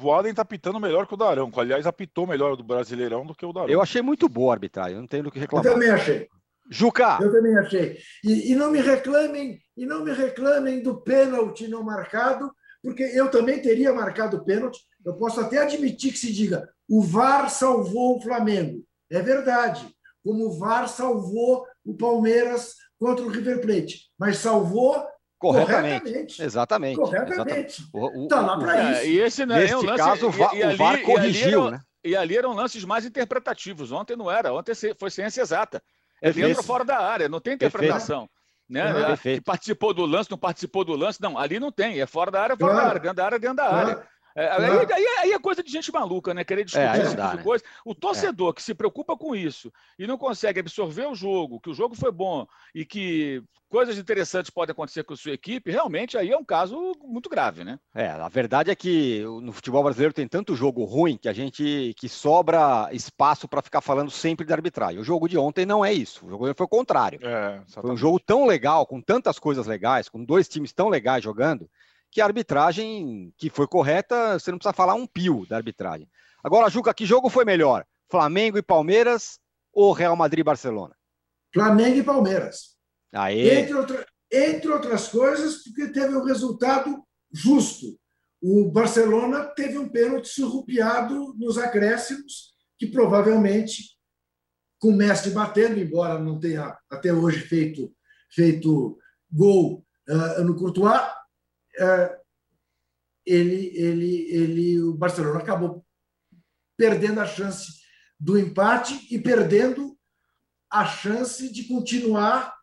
o Adem tá pitando melhor que o Daronco. Aliás, apitou melhor do Brasileirão do que o Daronco. Eu achei muito boa a arbitragem, não tenho do que reclamar. Eu também achei. Juca! Eu também achei. E, e, não me reclamem, e não me reclamem do pênalti não marcado, porque eu também teria marcado o pênalti. Eu posso até admitir que se diga o VAR salvou o Flamengo. É verdade. Como o VAR salvou o Palmeiras contra o River Plate. Mas salvou corretamente. corretamente. Exatamente. Corretamente. Está lá para isso. E esse não é um lance, caso, o VAR, e, e ali, o VAR corrigiu, e né? E ali eram lances mais interpretativos. Ontem não era. Ontem foi ciência exata. É dentro ou fora da área, não tem interpretação. Né? Uhum, que participou do lance, não participou do lance. Não, ali não tem. É fora da área, fora claro. da área, dentro da área, dentro da área. Claro. É, aí, aí, aí, é coisa de gente maluca, né? Querer discutir é, esse tipo de né? coisa. O torcedor é. que se preocupa com isso e não consegue absorver o jogo, que o jogo foi bom e que coisas interessantes podem acontecer com a sua equipe, realmente aí é um caso muito grave, né? É, a verdade é que no futebol brasileiro tem tanto jogo ruim que a gente que sobra espaço para ficar falando sempre de arbitragem. O jogo de ontem não é isso. O jogo foi o contrário. É, foi um jogo tão legal, com tantas coisas legais, com dois times tão legais jogando que a arbitragem que foi correta, você não precisa falar um pio da arbitragem. Agora, Juca, que jogo foi melhor? Flamengo e Palmeiras ou Real Madrid e Barcelona? Flamengo e Palmeiras. Aê. Entre, outra, entre outras coisas, porque teve um resultado justo. O Barcelona teve um pênalti surrupiado nos acréscimos, que provavelmente, com o Messi batendo, embora não tenha até hoje feito, feito gol uh, no Courtois, ele, ele, ele, o Barcelona acabou perdendo a chance do empate e perdendo a chance de continuar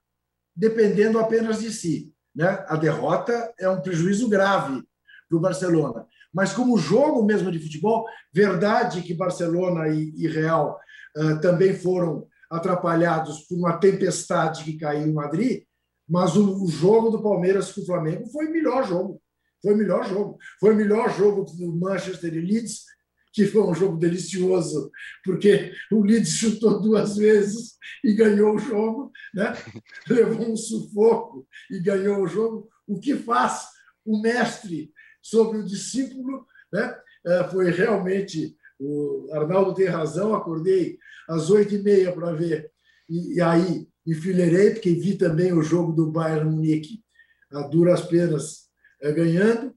dependendo apenas de si. Né? A derrota é um prejuízo grave para o Barcelona. Mas como jogo mesmo de futebol, verdade que Barcelona e, e Real uh, também foram atrapalhados por uma tempestade que caiu em Madrid, mas o, o jogo do Palmeiras com o Flamengo foi o melhor jogo. Foi o melhor jogo. Foi o melhor jogo do Manchester e Leeds, que foi um jogo delicioso, porque o Leeds chutou duas vezes e ganhou o jogo, né? levou um sufoco e ganhou o jogo. O que faz o mestre sobre o discípulo né? É, foi realmente. O Arnaldo tem razão, acordei às oito e meia para ver, e, e aí enfileirei, porque vi também o jogo do Bayern Munique a duras penas é, ganhando.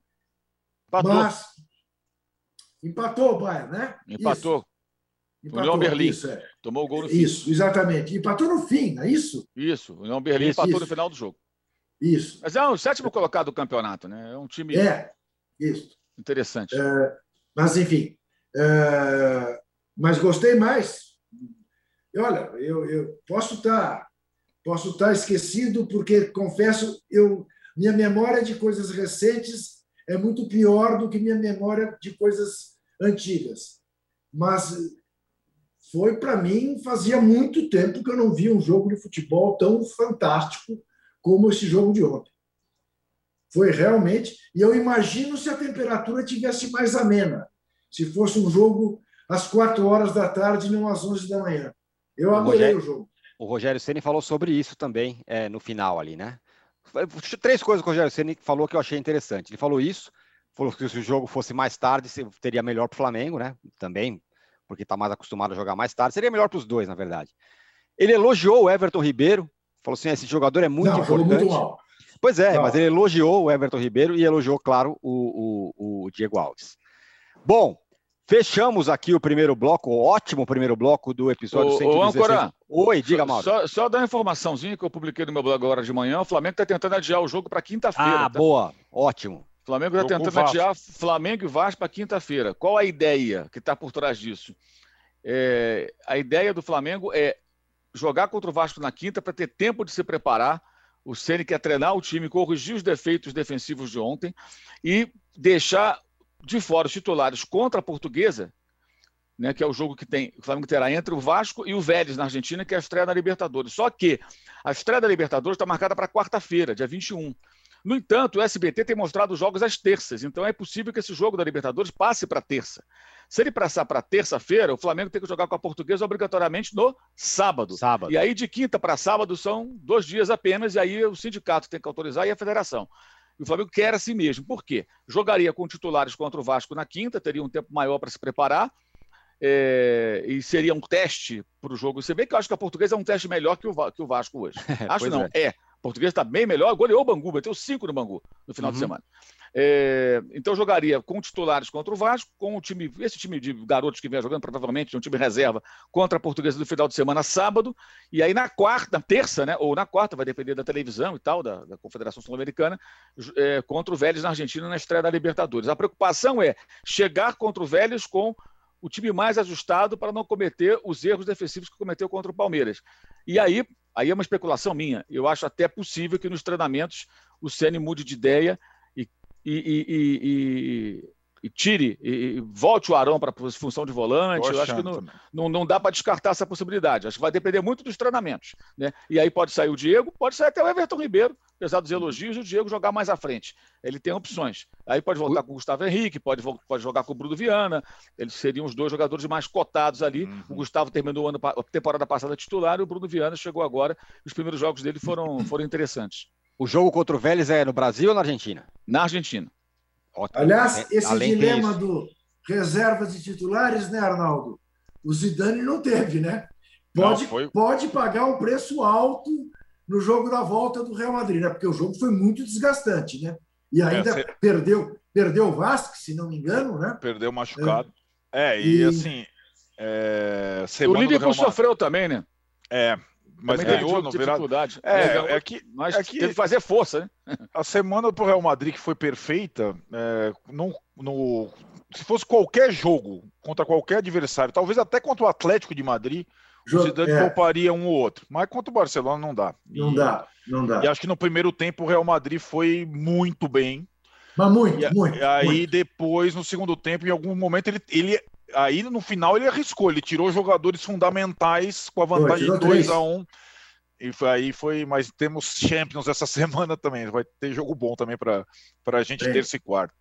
Empatou. Mas empatou o Bayern, né? Empatou. Isso. Empatou, União Berlim. Isso, é. Tomou o gol no fim. Isso, exatamente. Empatou no fim, não é isso? Isso. O União Berlim isso, empatou isso. no final do jogo. Isso. Mas é o sétimo colocado do campeonato, né? É um time. É, isso. Interessante. É, mas, enfim. É, mas gostei mais. Olha, eu, eu posso estar Posso estar esquecido porque confesso, eu minha memória de coisas recentes é muito pior do que minha memória de coisas antigas. Mas foi para mim fazia muito tempo que eu não via um jogo de futebol tão fantástico como esse jogo de ontem. Foi realmente, e eu imagino se a temperatura tivesse mais amena, se fosse um jogo às quatro horas da tarde e não às onze da manhã. Eu adorei o jogo o Rogério Ceni falou sobre isso também é, no final ali, né? Três coisas que o Rogério Ceni falou que eu achei interessante. Ele falou isso, falou que se o jogo fosse mais tarde, teria melhor para o Flamengo, né? Também, porque está mais acostumado a jogar mais tarde. Seria melhor para os dois, na verdade. Ele elogiou o Everton Ribeiro, falou assim: esse jogador é muito Não, importante. Muito pois é, Não. mas ele elogiou o Everton Ribeiro e elogiou, claro, o, o, o Diego Alves. Bom, Fechamos aqui o primeiro bloco, o ótimo primeiro bloco do episódio ô, 116. Ô, Oi, diga, Mauro. Só, só dar uma informaçãozinha que eu publiquei no meu blog agora de manhã. O Flamengo está tentando adiar o jogo para quinta-feira. Ah, tá? boa. Ótimo. O Flamengo está tentando adiar Flamengo e Vasco para quinta-feira. Qual a ideia que está por trás disso? É, a ideia do Flamengo é jogar contra o Vasco na quinta para ter tempo de se preparar. O Ceni quer treinar o time, corrigir os defeitos defensivos de ontem e deixar de fora os titulares contra a Portuguesa, né, que é o jogo que tem, o Flamengo terá entre o Vasco e o Vélez na Argentina, que é a estreia da Libertadores. Só que a estreia da Libertadores está marcada para quarta-feira, dia 21. No entanto, o SBT tem mostrado jogos às terças, então é possível que esse jogo da Libertadores passe para terça. Se ele passar para terça-feira, o Flamengo tem que jogar com a Portuguesa obrigatoriamente no sábado. Sábado. E aí, de quinta para sábado, são dois dias apenas, e aí o sindicato tem que autorizar e a federação. E o Flamengo quer assim mesmo. Por quê? Jogaria com titulares contra o Vasco na quinta, teria um tempo maior para se preparar. É, e seria um teste para o jogo. Você vê que eu acho que a portuguesa é um teste melhor que o, que o Vasco hoje. acho não, é. é. Portuguesa está bem melhor, goleou o Bangu, bateu cinco no Bangu no final uhum. de semana. É, então jogaria com titulares contra o Vasco, com o time, esse time de garotos que vem jogando, provavelmente um time reserva contra a Portuguesa do final de semana, sábado, e aí na quarta, na terça, né, ou na quarta, vai depender da televisão e tal, da, da Confederação Sul-Americana, é, contra o Vélez na Argentina na estreia da Libertadores. A preocupação é chegar contra o Vélez com o time mais ajustado para não cometer os erros defensivos que cometeu contra o Palmeiras. E aí, aí é uma especulação minha. Eu acho até possível que nos treinamentos o Ceni mude de ideia e, e, e, e tire e, volte o Arão para a função de volante. eu acho que não, não, não dá para descartar essa possibilidade. Acho que vai depender muito dos treinamentos. Né? E aí pode sair o Diego, pode sair até o Everton Ribeiro, apesar dos elogios, o Diego jogar mais à frente. Ele tem opções. Aí pode voltar com o Gustavo Henrique, pode, pode jogar com o Bruno Viana. Eles seriam os dois jogadores mais cotados ali. Uhum. O Gustavo terminou ano, a temporada passada titular e o Bruno Viana chegou agora. Os primeiros jogos dele foram, foram interessantes. O jogo contra o Vélez é no Brasil ou na Argentina? Na Argentina. Ótimo. Aliás, é, esse Além dilema do reservas e titulares, né, Arnaldo? O Zidane não teve, né? Pode, não, foi... pode pagar um preço alto no jogo da volta do Real Madrid, né? Porque o jogo foi muito desgastante, né? E ainda é, perdeu, perdeu o Vasco, se não me engano, né? Perdeu machucado. É, é e, e, assim. É, o Liverpool sofreu também, né? É, mas ganhou no dificuldade. É, é, é, que, mas é que teve que fazer força, né? A semana pro Real Madrid que foi perfeita, é, no, no, se fosse qualquer jogo contra qualquer adversário, talvez até contra o Atlético de Madrid, o Zidane é. pouparia um ou outro. Mas contra o Barcelona não dá. Não e, dá, não dá. E acho que no primeiro tempo o Real Madrid foi muito bem. Mas muito, e, muito. E aí muito. depois, no segundo tempo, em algum momento, ele, ele aí no final ele arriscou, ele tirou jogadores fundamentais com a vantagem de 2 a 1 um, e foi, aí foi, mas temos Champions essa semana também, vai ter jogo bom também para a gente é. terça e quarta.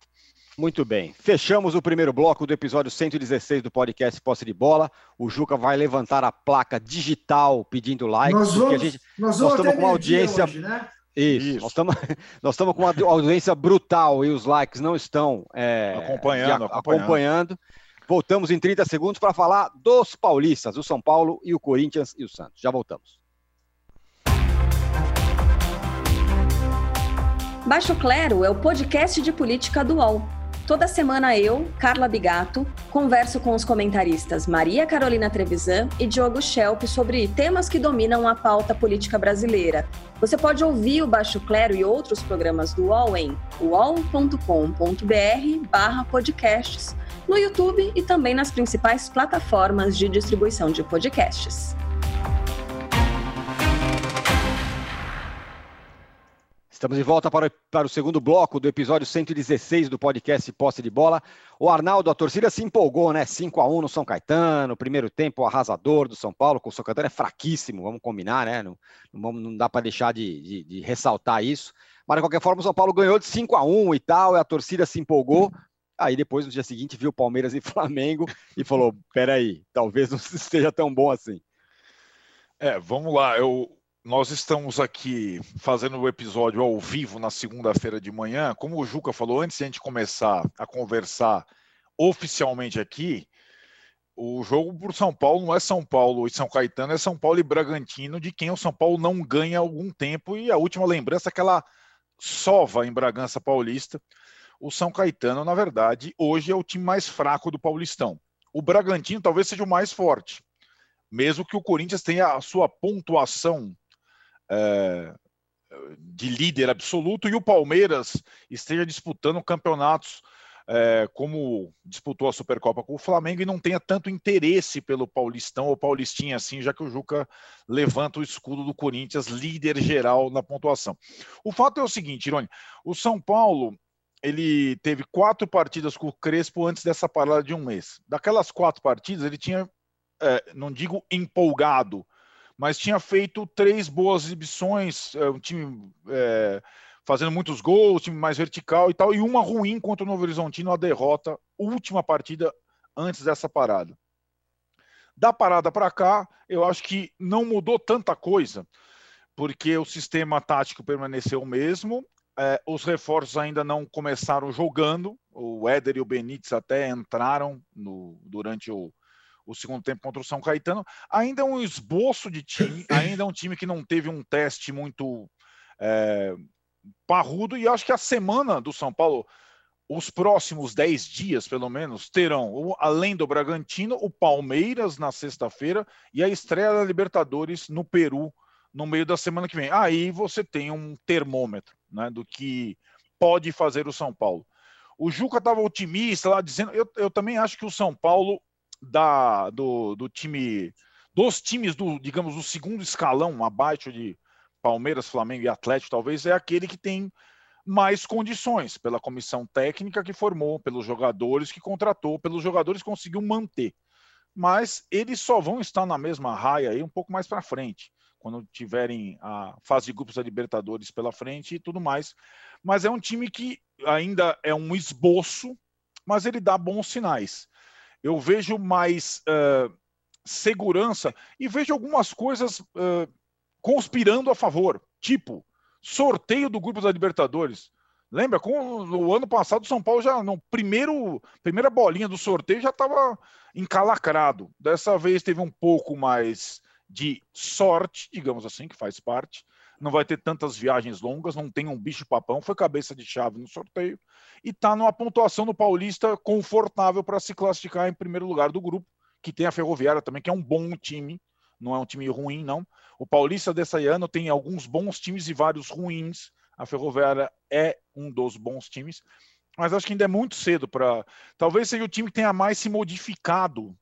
Muito bem. Fechamos o primeiro bloco do episódio 116 do podcast Posse de Bola. O Juca vai levantar a placa digital pedindo like. Nós vamos, a gente, nós nós estamos com uma audiência. Hoje, né? Isso, Isso, nós estamos nós estamos com uma audiência brutal e os likes não estão é, acompanhando, acompanhando. acompanhando. Voltamos em 30 segundos para falar dos paulistas, o São Paulo e o Corinthians e o Santos. Já voltamos. Baixo Clero é o podcast de política do UOL. Toda semana eu, Carla Bigato, converso com os comentaristas Maria Carolina Trevisan e Diogo Schelp sobre temas que dominam a pauta política brasileira. Você pode ouvir o Baixo Clero e outros programas do UOL em uol.com.br podcasts, no YouTube e também nas principais plataformas de distribuição de podcasts. Estamos de volta para, para o segundo bloco do episódio 116 do podcast Posse de Bola. O Arnaldo, a torcida se empolgou, né? 5 a 1 no São Caetano, primeiro tempo arrasador do São Paulo, com o São Caetano é fraquíssimo, vamos combinar, né? Não, não, não dá para deixar de, de, de, ressaltar isso. Mas, de qualquer forma, o São Paulo ganhou de 5 a 1 e tal, e a torcida se empolgou. Aí depois, no dia seguinte, viu Palmeiras e Flamengo e falou: peraí, talvez não esteja tão bom assim. É, vamos lá. Eu, nós estamos aqui fazendo o episódio ao vivo na segunda-feira de manhã. Como o Juca falou, antes de a gente começar a conversar oficialmente aqui, o jogo por São Paulo não é São Paulo e São Caetano, é São Paulo e Bragantino, de quem o São Paulo não ganha há algum tempo. E a última lembrança é aquela sova em Bragança Paulista. O São Caetano, na verdade, hoje é o time mais fraco do Paulistão. O Bragantino talvez seja o mais forte, mesmo que o Corinthians tenha a sua pontuação é, de líder absoluto e o Palmeiras esteja disputando campeonatos é, como disputou a Supercopa com o Flamengo e não tenha tanto interesse pelo Paulistão ou Paulistinha assim, já que o Juca levanta o escudo do Corinthians, líder geral na pontuação. O fato é o seguinte, Irone, o São Paulo ele teve quatro partidas com o Crespo antes dessa parada de um mês. Daquelas quatro partidas, ele tinha, é, não digo empolgado, mas tinha feito três boas exibições, é, um time é, fazendo muitos gols, time mais vertical e tal, e uma ruim contra o Novo Horizontino, a derrota, última partida antes dessa parada. Da parada para cá, eu acho que não mudou tanta coisa, porque o sistema tático permaneceu o mesmo, é, os reforços ainda não começaram jogando, o Éder e o Benítez até entraram no, durante o, o segundo tempo contra o São Caetano. Ainda é um esboço de time, ainda é um time que não teve um teste muito é, parrudo, e acho que a semana do São Paulo, os próximos 10 dias, pelo menos, terão, além do Bragantino, o Palmeiras na sexta-feira e a estreia da Libertadores no Peru no meio da semana que vem. Aí você tem um termômetro né, do que pode fazer o São Paulo. O Juca estava otimista lá, dizendo. Eu, eu também acho que o São Paulo, da, do, do time. Dos times do, digamos, do segundo escalão, abaixo de Palmeiras, Flamengo e Atlético, talvez, é aquele que tem mais condições pela comissão técnica que formou, pelos jogadores que contratou, pelos jogadores que conseguiu manter. Mas eles só vão estar na mesma raia aí um pouco mais para frente quando tiverem a fase de grupos da Libertadores pela frente e tudo mais. Mas é um time que ainda é um esboço, mas ele dá bons sinais. Eu vejo mais uh, segurança e vejo algumas coisas uh, conspirando a favor, tipo sorteio do grupo da Libertadores. Lembra? Com o ano passado, o São Paulo já no primeiro primeira bolinha do sorteio já estava encalacrado. Dessa vez teve um pouco mais de sorte, digamos assim, que faz parte. Não vai ter tantas viagens longas, não tem um bicho papão, foi cabeça de chave no sorteio e está numa pontuação no Paulista confortável para se classificar em primeiro lugar do grupo, que tem a Ferroviária também, que é um bom time, não é um time ruim, não. O Paulista desse ano tem alguns bons times e vários ruins. A Ferroviária é um dos bons times, mas acho que ainda é muito cedo para. Talvez seja o time que tenha mais se modificado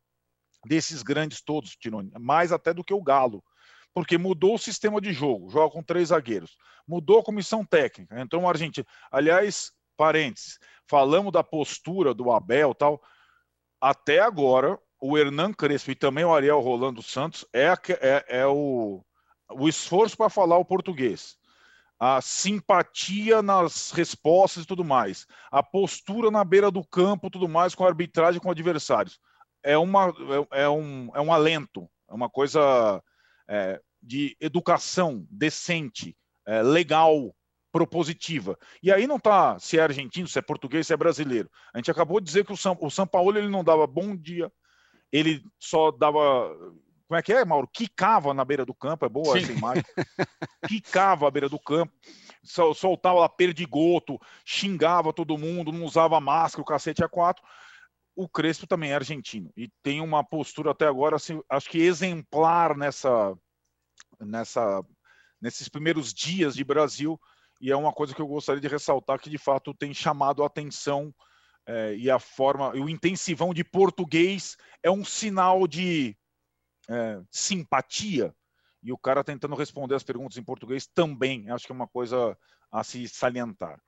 desses grandes todos, Tironi, mais até do que o Galo, porque mudou o sistema de jogo, joga com três zagueiros, mudou a comissão técnica, entrou um argentino. Aliás, parênteses, falamos da postura do Abel tal, até agora o Hernan Crespo e também o Ariel Rolando Santos é, é, é o, o esforço para falar o português. A simpatia nas respostas e tudo mais, a postura na beira do campo, tudo mais, com a arbitragem, com adversários é, uma, é, é, um, é um alento, é uma coisa é, de educação decente, é, legal, propositiva. E aí não está se é argentino, se é português, se é brasileiro. A gente acabou de dizer que o São, o São Paulo ele não dava bom dia, ele só dava. Como é que é, Mauro? Quicava na beira do campo, é boa Sim. essa imagem. Quicava à beira do campo, soltava lá perdigoto, xingava todo mundo, não usava máscara, o cacete a quatro o Crespo também é argentino e tem uma postura até agora, assim, acho que exemplar nessa, nessa, nesses primeiros dias de Brasil. E é uma coisa que eu gostaria de ressaltar que de fato tem chamado a atenção é, e a forma, e o intensivão de português é um sinal de é, simpatia. E o cara tentando responder as perguntas em português também, acho que é uma coisa a se salientar.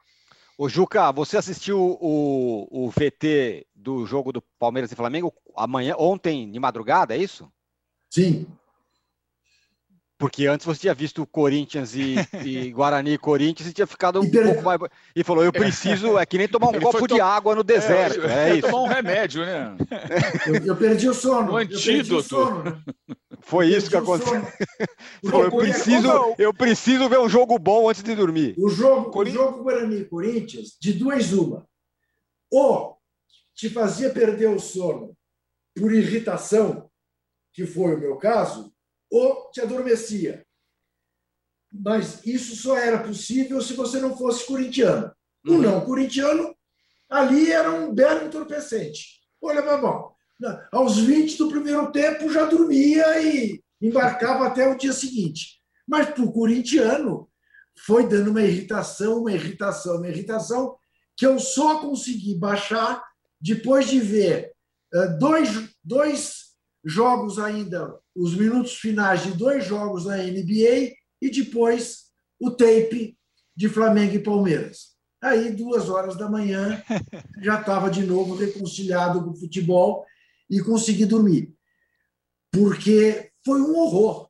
Ô Juca, você assistiu o, o VT do jogo do Palmeiras e Flamengo amanhã, ontem de madrugada, é isso? Sim. Porque antes você tinha visto Corinthians e, e Guarani e Corinthians e tinha ficado um e pouco mais. E falou: Eu preciso, é que nem tomar um Ele copo de to... água no deserto. É, é isso. Tomar um remédio, né? Eu, eu perdi o sono. Um antídoto. Né? Foi isso que aconteceu. Eu, preciso, eu preciso ver um jogo bom antes de dormir. O jogo, o jogo Guarani Corinthians, de duas uma. Ou te fazia perder o sono por irritação, que foi o meu caso, ou te adormecia. Mas isso só era possível se você não fosse corintiano. O uhum. não corintiano, ali era um belo entorpecente. Olha, meu irmão, aos 20 do primeiro tempo já dormia e embarcava até o dia seguinte. Mas para o corintiano, foi dando uma irritação, uma irritação, uma irritação, que eu só consegui baixar depois de ver eh, dois, dois jogos ainda, os minutos finais de dois jogos na NBA e depois o tape de Flamengo e Palmeiras. Aí, duas horas da manhã, já estava de novo reconciliado com o futebol e consegui dormir. Porque foi um horror.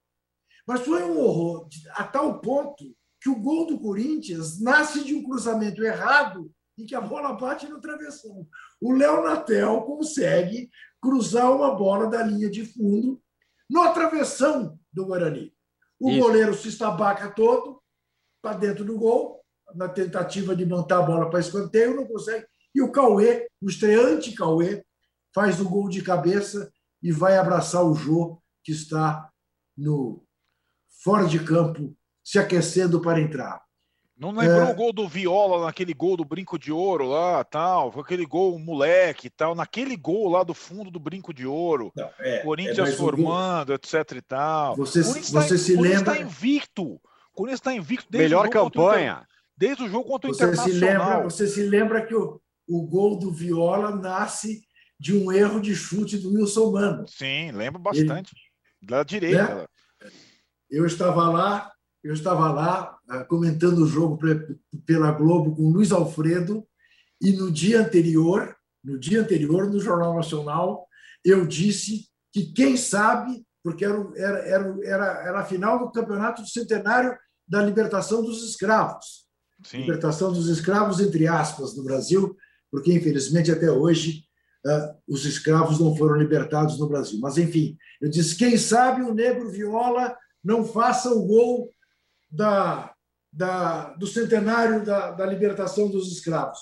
Mas foi um horror a tal ponto que o gol do Corinthians nasce de um cruzamento errado e que a bola bate no travessão. O Léo Natel consegue cruzar uma bola da linha de fundo no travessão do Guarani. O Isso. goleiro se estabaca todo para dentro do gol, na tentativa de montar a bola para escanteio, não consegue. E o Cauê, o estreante Cauê, faz o gol de cabeça e vai abraçar o Jô, que está no fora de campo, se aquecendo para entrar. Não lembrou é... o gol do Viola, naquele gol do Brinco de Ouro lá, tal, foi aquele gol moleque tal, naquele gol lá do fundo do Brinco de Ouro, não, é, Corinthians é formando, gol... etc e tal. Você, você tá, se lembra? está invicto, Corinthians está invicto desde Melhor campanha. desde o jogo contra o você Internacional. Se lembra, você se lembra que o, o gol do Viola nasce de um erro de chute do Wilson Mano. Sim, lembro bastante. Ele, da direita. Né? Eu estava lá, eu estava lá ah, comentando o jogo pela Globo com Luiz Alfredo e no dia anterior, no dia anterior no Jornal Nacional, eu disse que quem sabe, porque era, era, era, era, a final do campeonato do centenário da libertação dos escravos. Sim. Libertação dos escravos, entre aspas, no Brasil, porque infelizmente até hoje os escravos não foram libertados no Brasil. Mas enfim, eu disse: quem sabe o negro viola não faça o gol da, da, do centenário da, da libertação dos escravos.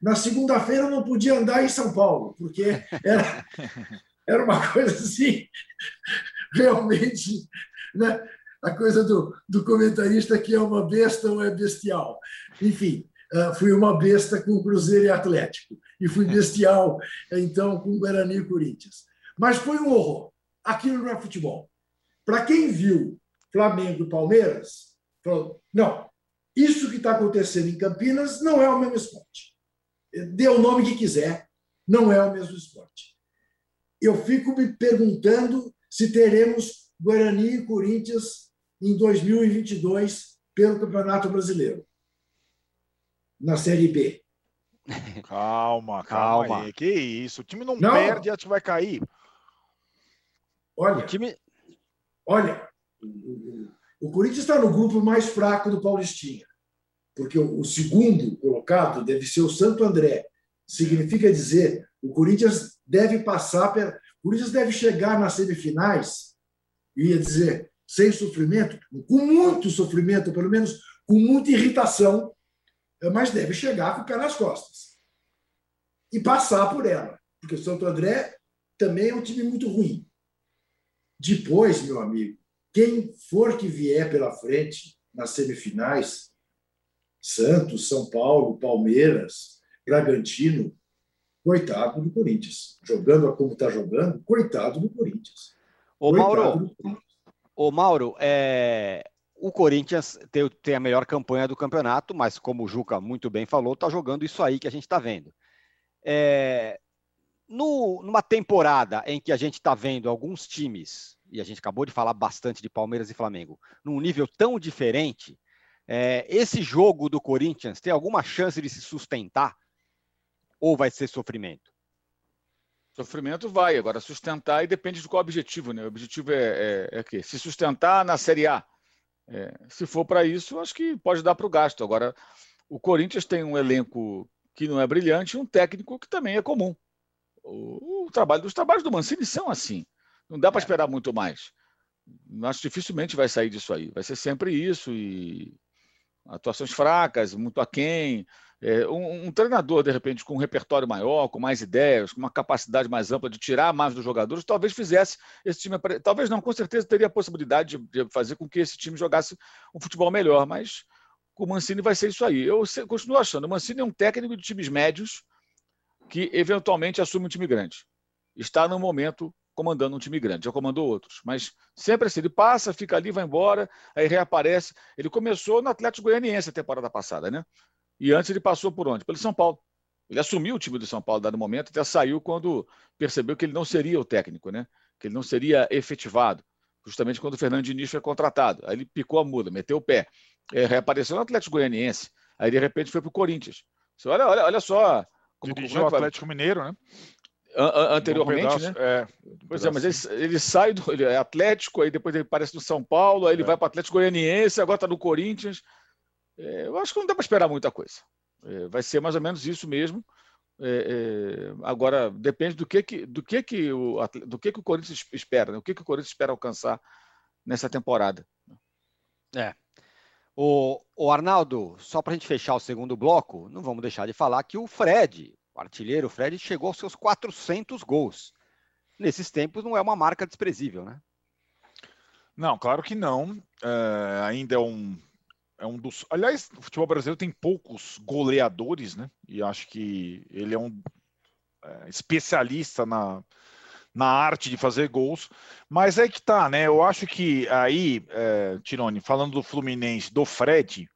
Na segunda-feira eu não podia andar em São Paulo, porque era, era uma coisa assim, realmente, né? a coisa do, do comentarista que é uma besta ou é bestial. Enfim, uh, fui uma besta com o Cruzeiro e Atlético, e fui bestial, então, com Guarani e Corinthians. Mas foi um horror. Aquilo não é futebol. Para quem viu Flamengo e Palmeiras, falou: não, isso que está acontecendo em Campinas não é o mesmo esporte. Dê o nome que quiser, não é o mesmo esporte. Eu fico me perguntando se teremos Guarani e Corinthians em 2022 pelo Campeonato Brasileiro, na Série B. Calma, calma. calma. Aí. Que isso? O time não, não. perde, a gente vai cair. Olha, o time... olha, o Corinthians está no grupo mais fraco do Paulistinha, porque o segundo colocado deve ser o Santo André. Significa dizer, o Corinthians deve passar, o Corinthians deve chegar nas semifinais, ia dizer, sem sofrimento, com muito sofrimento, pelo menos com muita irritação, mas deve chegar com o pé nas costas e passar por ela, porque o Santo André também é um time muito ruim. Depois, meu amigo, quem for que vier pela frente nas semifinais, Santos, São Paulo, Palmeiras, Bragantino, coitado do Corinthians. Jogando como está jogando, coitado do Corinthians. Ô, Mauro, ô, Mauro é... o Corinthians tem, tem a melhor campanha do campeonato, mas como o Juca muito bem falou, está jogando isso aí que a gente está vendo. É... No, numa temporada em que a gente está vendo alguns times e a gente acabou de falar bastante de Palmeiras e Flamengo, num nível tão diferente, é, esse jogo do Corinthians tem alguma chance de se sustentar? Ou vai ser sofrimento? Sofrimento vai, agora sustentar e depende de qual objetivo, né? O objetivo é, é, é que se sustentar na Série A. É, se for para isso, acho que pode dar para o gasto. Agora, o Corinthians tem um elenco que não é brilhante e um técnico que também é comum. O, o trabalho dos trabalhos do Mancini são assim. Não dá para é. esperar muito mais. Acho que dificilmente vai sair disso aí. Vai ser sempre isso e atuações fracas, muito aquém. É, um, um, treinador, de repente, com um repertório maior, com mais ideias, com uma capacidade mais ampla de tirar mais dos jogadores, talvez fizesse esse time. Talvez não, com certeza teria a possibilidade de, de fazer com que esse time jogasse um futebol melhor, mas com o Mancini vai ser isso aí. Eu continuo achando. O Mancini é um técnico de times médios que eventualmente assume um time grande. Está no momento comandando um time grande, já comandou outros, mas sempre assim, ele passa, fica ali, vai embora, aí reaparece. Ele começou no Atlético Goianiense a temporada passada, né? E antes ele passou por onde? Pelo São Paulo. Ele assumiu o time do São Paulo dado momento, até saiu quando percebeu que ele não seria o técnico, né? Que ele não seria efetivado, justamente quando o Fernando Diniz foi contratado. Aí ele picou a muda, meteu o pé. É, reapareceu no Atlético Goianiense. Aí de repente foi para o Corinthians. Você olha, olha, olha só. Como, Dirigiu como é o Atlético Mineiro, né? anteriormente, um pedaço, né? É, um pois é, mas ele, ele, sai do ele é Atlético, aí depois ele aparece no São Paulo, aí ele é. vai para o Atlético Goianiense, agora está no Corinthians. É, eu acho que não dá para esperar muita coisa. É, vai ser mais ou menos isso mesmo. É, é, agora depende do que que do que que o do que que o Corinthians espera, né? o que que o Corinthians espera alcançar nessa temporada. É. O, o Arnaldo, só para a gente fechar o segundo bloco, não vamos deixar de falar que o Fred, o artilheiro Fred, chegou aos seus 400 gols. Nesses tempos não é uma marca desprezível, né? Não, claro que não. É, ainda é um, é um dos. Aliás, o futebol brasileiro tem poucos goleadores, né? E acho que ele é um é, especialista na, na arte de fazer gols. Mas é que tá, né? Eu acho que aí, é, Tirone, falando do Fluminense, do Fred,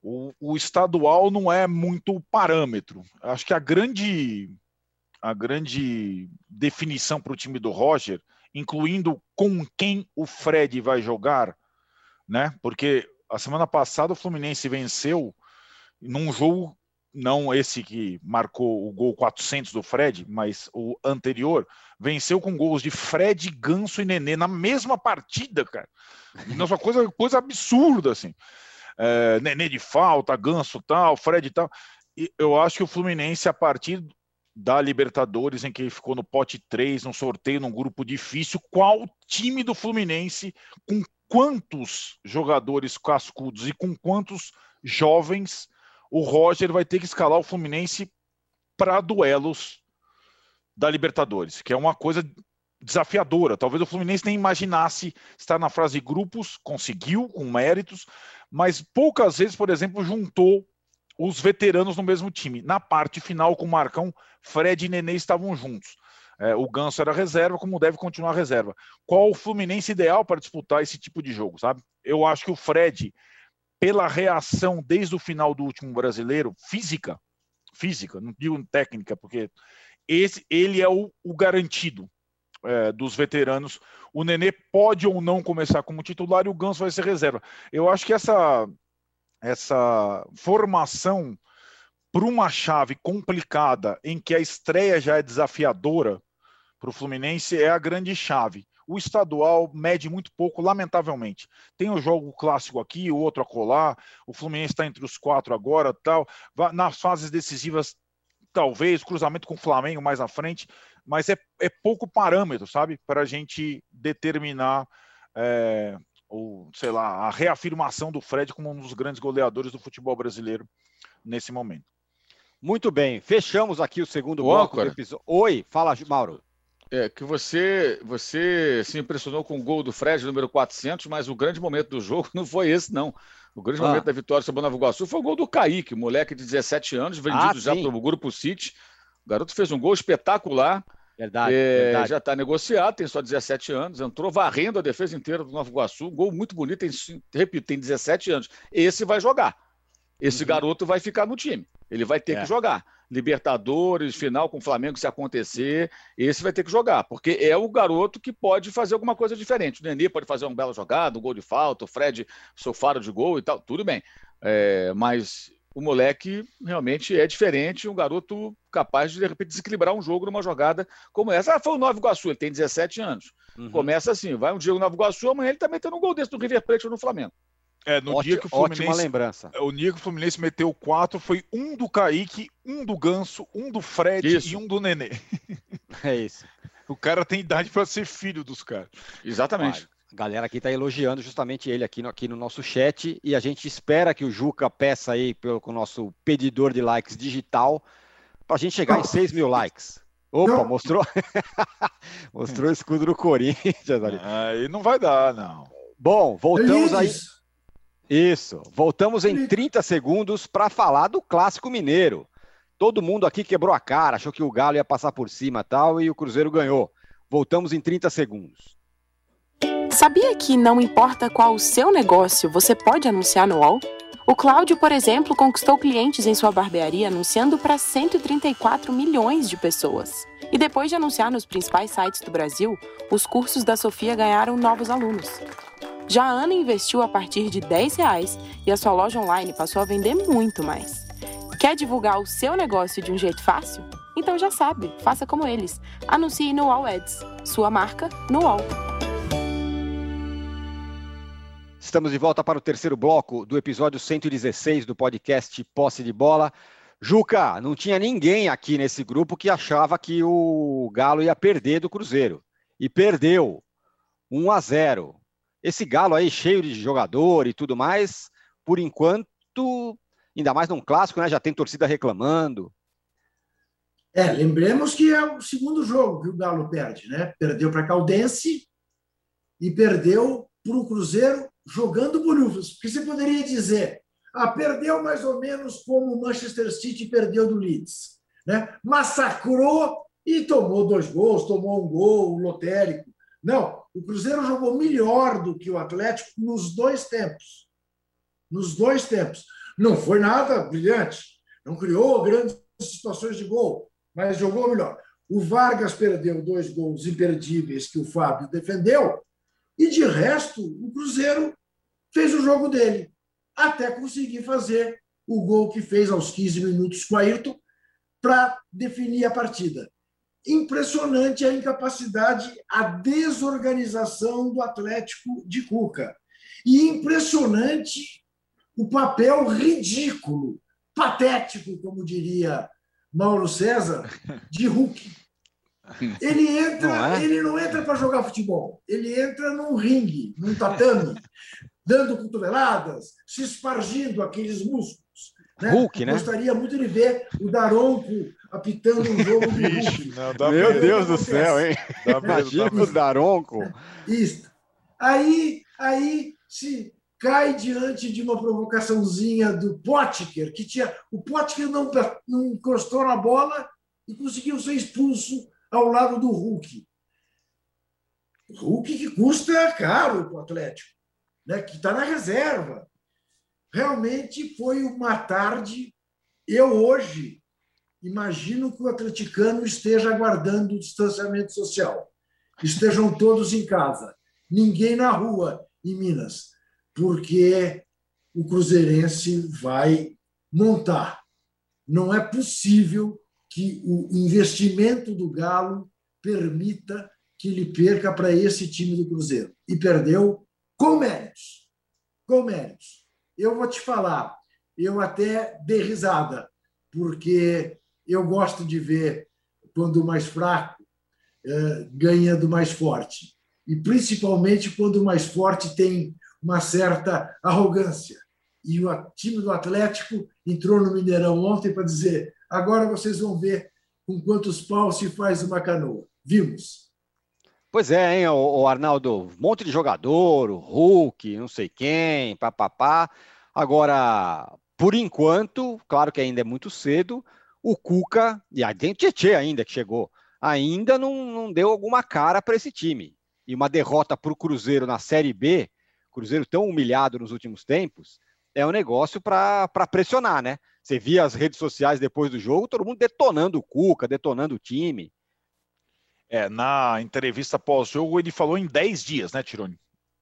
o, o estadual não é muito parâmetro. Acho que a grande, a grande definição para o time do Roger, incluindo com quem o Fred vai jogar, né? Porque a semana passada o Fluminense venceu num jogo não esse que marcou o gol 400 do Fred, mas o anterior, venceu com gols de Fred, Ganso e Nenê na mesma partida, cara. Nossa coisa, coisa absurda, assim. É, Nenê de falta, Ganso tal, Fred tal. E eu acho que o Fluminense, a partir da Libertadores, em que ficou no pote 3, num sorteio, num grupo difícil, qual time do Fluminense, com quantos jogadores cascudos e com quantos jovens o Roger vai ter que escalar o Fluminense para duelos da Libertadores, que é uma coisa desafiadora. Talvez o Fluminense nem imaginasse estar na fase grupos, conseguiu com méritos, mas poucas vezes, por exemplo, juntou os veteranos no mesmo time. Na parte final, com o Marcão, Fred e Nenê estavam juntos. É, o Ganso era reserva, como deve continuar reserva. Qual o Fluminense ideal para disputar esse tipo de jogo, sabe? Eu acho que o Fred pela reação desde o final do último brasileiro, física, física, não digo técnica, porque esse, ele é o, o garantido é, dos veteranos. O Nenê pode ou não começar como titular e o Ganso vai ser reserva. Eu acho que essa, essa formação para uma chave complicada em que a estreia já é desafiadora para o Fluminense é a grande chave. O estadual mede muito pouco, lamentavelmente. Tem o jogo clássico aqui, o outro acolá. O Fluminense está entre os quatro agora, tal. Nas fases decisivas, talvez, cruzamento com o Flamengo mais à frente, mas é, é pouco parâmetro, sabe, para a gente determinar é, o, sei lá, a reafirmação do Fred como um dos grandes goleadores do futebol brasileiro nesse momento. Muito bem, fechamos aqui o segundo bloco do episódio. Oi, fala, Mauro. É, que você, você se impressionou com o gol do Fred, número 400, mas o grande momento do jogo não foi esse, não. O grande ah. momento da vitória sobre o Nova Iguaçu foi o gol do Kaique, moleque de 17 anos, vendido ah, já para o Grupo City. O garoto fez um gol espetacular. Verdade, é, verdade. Já está negociado, tem só 17 anos, entrou varrendo a defesa inteira do Nova Iguaçu. Um gol muito bonito, tem, repito, tem 17 anos. Esse vai jogar. Esse uhum. garoto vai ficar no time. Ele vai ter é. que jogar. Libertadores, final com o Flamengo, se acontecer, esse vai ter que jogar, porque é o garoto que pode fazer alguma coisa diferente. O Nenê pode fazer uma bela jogada, um gol de falta, o Fred, seu faro de gol e tal, tudo bem. É, mas o moleque realmente é diferente, um garoto capaz de, de repente, desequilibrar um jogo numa jogada como essa. Ah, foi o Nova Iguaçu, ele tem 17 anos. Uhum. Começa assim, vai um dia o Nova Iguaçu, amanhã ele também tem um gol desse do River Plate no Flamengo. É, no dia que o Fluminense. Ótima lembrança. O dia que o Fluminense meteu quatro foi um do Kaique, um do Ganso, um do Fred isso. e um do Nenê. É isso. O cara tem idade para ser filho dos caras. Exatamente. A galera aqui está elogiando justamente ele aqui no, aqui no nosso chat e a gente espera que o Juca peça aí pelo, com o nosso pedidor de likes digital para a gente chegar em 6 mil likes. Opa, não. mostrou? mostrou o escudo do Corinthians ali. Aí não vai dar, não. Bom, voltamos aí. Isso. Voltamos em 30 segundos para falar do clássico mineiro. Todo mundo aqui quebrou a cara, achou que o Galo ia passar por cima tal e o Cruzeiro ganhou. Voltamos em 30 segundos. Sabia que não importa qual o seu negócio, você pode anunciar no UOL? O Cláudio, por exemplo, conquistou clientes em sua barbearia anunciando para 134 milhões de pessoas. E depois de anunciar nos principais sites do Brasil, os cursos da Sofia ganharam novos alunos. Já a Ana investiu a partir de 10 reais e a sua loja online passou a vender muito mais. Quer divulgar o seu negócio de um jeito fácil? Então já sabe, faça como eles. Anuncie no All Ads, sua marca no All. Estamos de volta para o terceiro bloco do episódio 116 do podcast Posse de Bola. Juca, não tinha ninguém aqui nesse grupo que achava que o Galo ia perder do Cruzeiro. E perdeu. 1 a 0. Esse Galo aí cheio de jogador e tudo mais, por enquanto, ainda mais num clássico, né? Já tem torcida reclamando. É, lembremos que é o segundo jogo que o Galo perde, né? Perdeu para Caldense e perdeu para o Cruzeiro jogando bonito. Porque você poderia dizer, ah, perdeu mais ou menos como o Manchester City perdeu do Leeds. Né? Massacrou e tomou dois gols, tomou um gol lotérico. Não, o Cruzeiro jogou melhor do que o Atlético nos dois tempos. Nos dois tempos. Não foi nada brilhante, não criou grandes situações de gol, mas jogou melhor. O Vargas perdeu dois gols imperdíveis que o Fábio defendeu, e de resto, o Cruzeiro fez o jogo dele, até conseguir fazer o gol que fez aos 15 minutos com o Ayrton para definir a partida. Impressionante a incapacidade, a desorganização do Atlético de Cuca. E impressionante o papel ridículo, patético, como diria Mauro César, de Hulk. Ele entra, não é? ele não entra para jogar futebol, ele entra num ringue, num tatame, dando cotoveladas, se espargindo aqueles músculos. Né? Hulk, né? Gostaria muito de ver o Daronco apitando um jogo de Hulk. Não, Meu Deus do céu, hein? Imagina o Daronco. Isso. Aí, aí se cai diante de uma provocaçãozinha do Potker, que tinha. O Potker não, não encostou na bola e conseguiu ser expulso ao lado do Hulk. Hulk que custa caro para o Atlético, né? que está na reserva. Realmente foi uma tarde. Eu hoje imagino que o atleticano esteja aguardando o distanciamento social. Estejam todos em casa, ninguém na rua em Minas, porque o Cruzeirense vai montar. Não é possível que o investimento do Galo permita que ele perca para esse time do Cruzeiro. E perdeu com méritos. Com méritos. Eu vou te falar, eu até dei risada, porque eu gosto de ver quando o mais fraco eh, ganha do mais forte. E principalmente quando o mais forte tem uma certa arrogância. E o time do Atlético entrou no Mineirão ontem para dizer: Agora vocês vão ver com quantos paus se faz uma canoa. Vimos. Pois é, hein, o, Arnaldo? Um monte de jogador, o Hulk, não sei quem, papapá. Agora, por enquanto, claro que ainda é muito cedo, o Cuca, e o Tietê ainda que chegou, ainda não, não deu alguma cara para esse time. E uma derrota para o Cruzeiro na Série B, Cruzeiro tão humilhado nos últimos tempos, é um negócio para pressionar, né? Você via as redes sociais depois do jogo, todo mundo detonando o Cuca, detonando o time. É, na entrevista pós-jogo, ele falou em 10 dias, né, Tironi?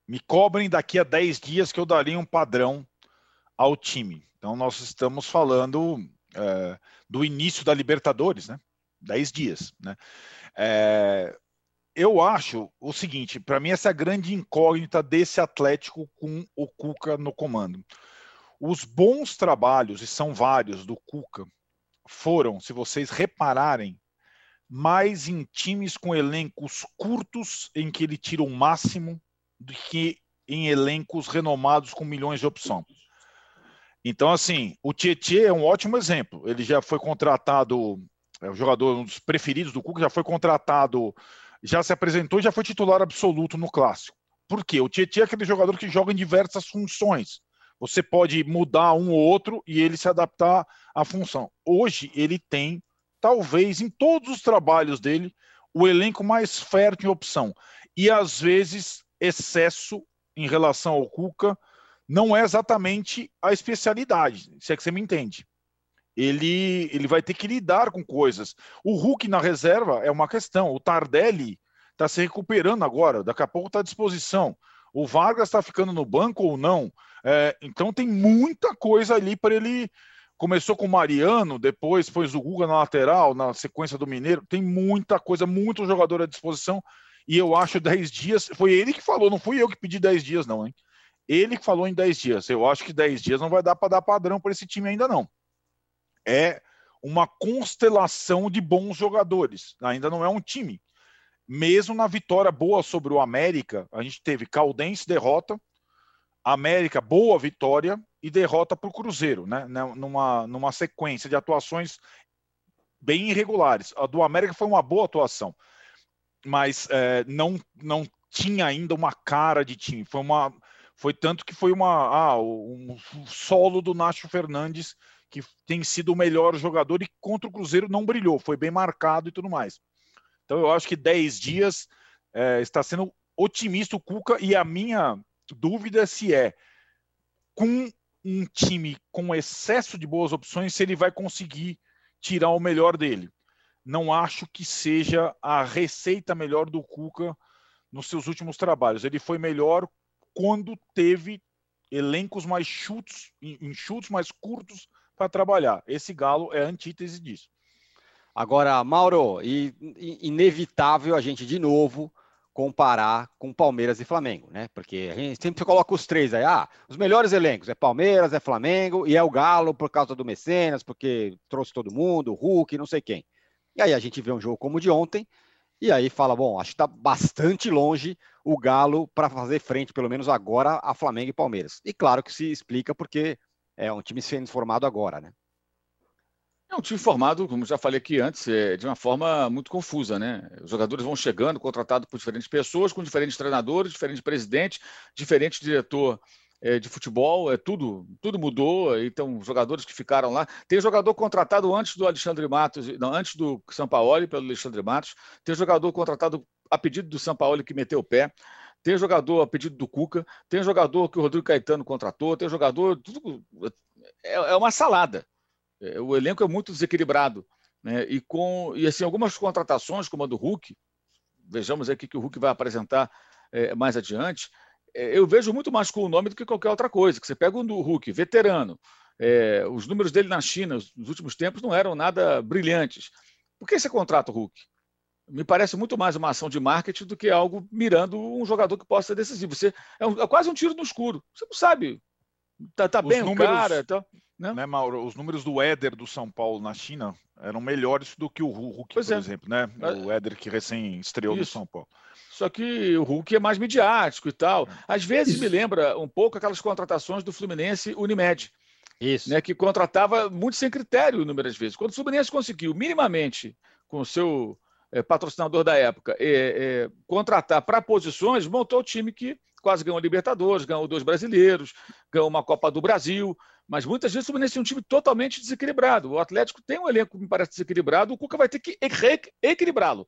Me cobrem daqui a 10 dias que eu daria um padrão ao time. Então, nós estamos falando é, do início da Libertadores, né? 10 dias, né? É, eu acho o seguinte, para mim essa é a grande incógnita desse Atlético com o Cuca no comando. Os bons trabalhos, e são vários, do Cuca, foram, se vocês repararem, mais em times com elencos curtos, em que ele tira o máximo, do que em elencos renomados com milhões de opções. Então, assim, o Tietchan é um ótimo exemplo. Ele já foi contratado, é o jogador, um dos preferidos do Cuca, já foi contratado, já se apresentou e já foi titular absoluto no Clássico. Por quê? O Tietchan é aquele jogador que joga em diversas funções. Você pode mudar um ou outro e ele se adaptar à função. Hoje ele tem, talvez em todos os trabalhos dele, o elenco mais fértil em opção. E às vezes excesso em relação ao Cuca não é exatamente a especialidade, se é que você me entende. Ele, ele vai ter que lidar com coisas. O Hulk na reserva é uma questão. O Tardelli está se recuperando agora, daqui a pouco está à disposição. O Vargas está ficando no banco ou não? É, então tem muita coisa ali para ele. Começou com o Mariano, depois pôs o Guga na lateral, na sequência do Mineiro. Tem muita coisa, muito jogador à disposição. E eu acho 10 dias. Foi ele que falou, não fui eu que pedi 10 dias, não, hein? Ele falou em 10 dias. Eu acho que 10 dias não vai dar para dar padrão para esse time ainda não. É uma constelação de bons jogadores. Ainda não é um time. Mesmo na vitória boa sobre o América, a gente teve Caldense derrota, América boa vitória e derrota para o Cruzeiro, né? Numa, numa sequência de atuações bem irregulares. A do América foi uma boa atuação, mas é, não, não tinha ainda uma cara de time. Foi uma, foi tanto que foi uma ah, um solo do Nacho Fernandes que tem sido o melhor jogador e contra o Cruzeiro não brilhou, foi bem marcado e tudo mais. Então eu acho que 10 dias é, está sendo otimista o Cuca e a minha dúvida é se é com um time com excesso de boas opções, se ele vai conseguir tirar o melhor dele. Não acho que seja a receita melhor do Cuca nos seus últimos trabalhos. Ele foi melhor quando teve elencos mais chutos, enxutos, mais curtos para trabalhar. Esse Galo é a antítese disso. Agora, Mauro, e, e, inevitável a gente de novo comparar com Palmeiras e Flamengo, né? Porque a gente sempre coloca os três aí, ah, os melhores elencos é Palmeiras, é Flamengo e é o Galo por causa do Mecenas, porque trouxe todo mundo, Hulk, não sei quem. E aí a gente vê um jogo como o de ontem, e aí fala, bom, acho que está bastante longe o Galo para fazer frente, pelo menos agora, a Flamengo e Palmeiras. E claro que se explica porque é um time sendo formado agora, né? É um time formado, como já falei aqui antes, é, de uma forma muito confusa, né? Os jogadores vão chegando, contratados por diferentes pessoas, com diferentes treinadores, diferentes presidentes, diferente diretor é, de futebol, é tudo, tudo mudou. Então, jogadores que ficaram lá. Tem jogador contratado antes do Alexandre Matos, não, antes do São Paulo, pelo Alexandre Matos. Tem jogador contratado a pedido do São Paulo que meteu o pé. Tem jogador a pedido do Cuca, tem jogador que o Rodrigo Caetano contratou, tem jogador. Tudo, é, é uma salada. É, o elenco é muito desequilibrado. Né? E com e assim, algumas contratações, como a do Hulk, vejamos aqui que o Hulk vai apresentar é, mais adiante, é, eu vejo muito mais com o nome do que qualquer outra coisa. Que você pega um do Hulk, veterano, é, os números dele na China nos últimos tempos não eram nada brilhantes. Por que você contrata o Hulk? Me parece muito mais uma ação de marketing do que algo mirando um jogador que possa ser decisivo. Você, é, um, é quase um tiro no escuro. Você não sabe. Tá, tá bem números, o cara. Tá, né? né, Mauro? Os números do Éder do São Paulo na China eram melhores do que o Hulk, pois por é. exemplo, né? O Éder que recém estreou no São Paulo. Só que o Hulk é mais midiático e tal. Às vezes Isso. me lembra um pouco aquelas contratações do Fluminense Unimed. Isso. Né, que contratava muito sem critério inúmeras vezes. Quando o Fluminense conseguiu minimamente, com o seu é, patrocinador da época, é, é, contratar para posições, montou o time que quase ganhou a Libertadores, ganhou dois brasileiros, ganhou uma Copa do Brasil. Mas muitas vezes o Fluminense é um time totalmente desequilibrado. O Atlético tem um elenco que me parece desequilibrado, o Cuca vai ter que equilibrá-lo,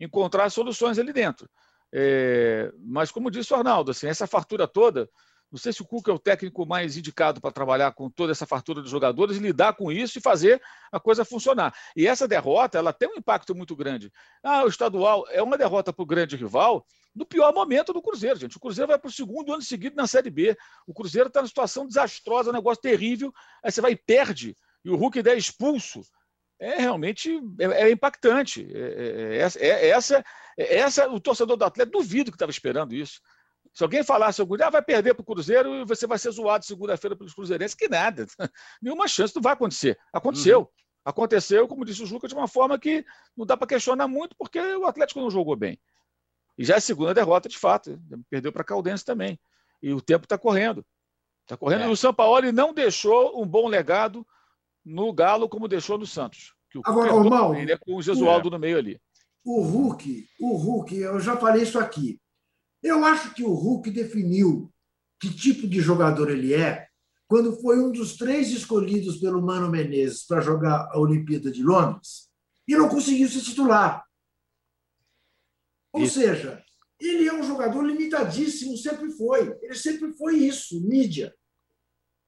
encontrar soluções ali dentro. É, mas, como disse o Arnaldo, assim, essa fartura toda, não sei se o Cuca é o técnico mais indicado para trabalhar com toda essa fartura de jogadores, lidar com isso e fazer a coisa funcionar. E essa derrota, ela tem um impacto muito grande. Ah, o estadual é uma derrota para o grande rival no pior momento do Cruzeiro, gente. O Cruzeiro vai para o segundo ano seguido na Série B. O Cruzeiro está numa situação desastrosa, um negócio terrível. Aí você vai e perde, e o Hulk é expulso é realmente é, é impactante. É, é, é, essa, essa, o torcedor do Atlético duvido que estava esperando isso. Se alguém falasse algum dia, ah, vai perder para o Cruzeiro e você vai ser zoado segunda-feira pelos Cruzeirenses, que nada. Nenhuma chance, não vai acontecer. Aconteceu. Uhum. Aconteceu, como disse o Juca, de uma forma que não dá para questionar muito, porque o Atlético não jogou bem. E já é a segunda derrota, de fato. Perdeu para a Caldense também. E o tempo está correndo. Está correndo. É. E o São Paulo não deixou um bom legado no Galo como deixou no Santos. Que o Agora, o mal, ele é com o Jesualdo é. no meio ali. O Hulk, o Hulk, eu já falei isso aqui. Eu acho que o Hulk definiu que tipo de jogador ele é quando foi um dos três escolhidos pelo Mano Menezes para jogar a Olimpíada de Londres e não conseguiu se titular. Ou isso. seja, ele é um jogador limitadíssimo, sempre foi. Ele sempre foi isso, mídia.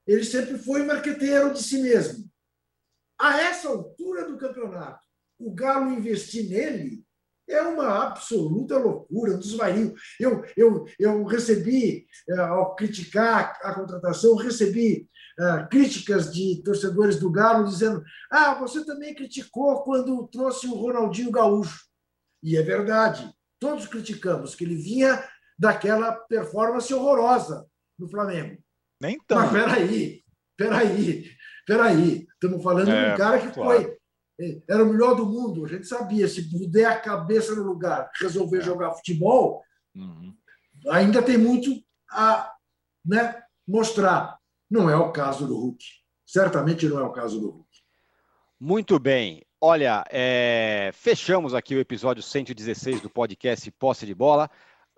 Ele sempre foi marqueteiro de si mesmo. A essa altura do campeonato, o Galo investir nele é uma absoluta loucura, um desvario. Eu, eu, eu recebi, eh, ao criticar a contratação, recebi uh, críticas de torcedores do Galo dizendo: ah, você também criticou quando trouxe o Ronaldinho Gaúcho. E é verdade, todos criticamos que ele vinha daquela performance horrorosa no Flamengo. Nem tanto. Mas peraí, peraí, peraí. Estamos falando é, de um cara que claro. foi. Era o melhor do mundo. A gente sabia, se puder a cabeça no lugar, resolver é. jogar futebol, uhum. ainda tem muito a né, mostrar. Não é o caso do Hulk. Certamente não é o caso do Hulk. Muito bem. Olha, é... fechamos aqui o episódio 116 do podcast Posse de Bola.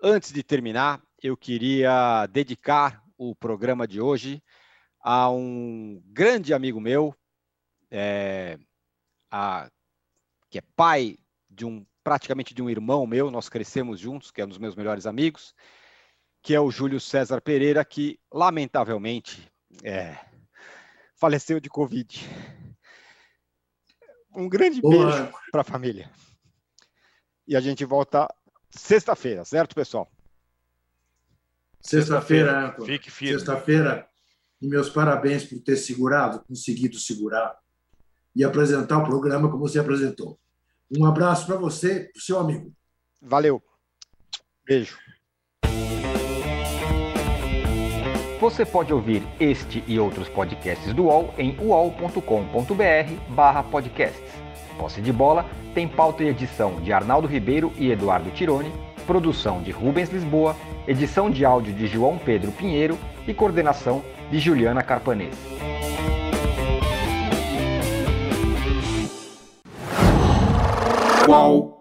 Antes de terminar, eu queria dedicar o programa de hoje a um grande amigo meu, é... a... que é pai de um praticamente de um irmão meu, nós crescemos juntos, que é um dos meus melhores amigos, que é o Júlio César Pereira, que lamentavelmente é, faleceu de Covid. Um grande Boa. beijo para a família. E a gente volta sexta-feira, certo, pessoal? Sexta-feira, Fique firme. Sexta-feira, e meus parabéns por ter segurado, conseguido segurar e apresentar o programa como você apresentou. Um abraço para você, para o seu amigo. Valeu. Beijo. Você pode ouvir este e outros podcasts do UOL em uol.com.br podcasts. Posse de Bola tem pauta e edição de Arnaldo Ribeiro e Eduardo Tironi, produção de Rubens Lisboa, edição de áudio de João Pedro Pinheiro e coordenação de Juliana Carpanês. Whoa.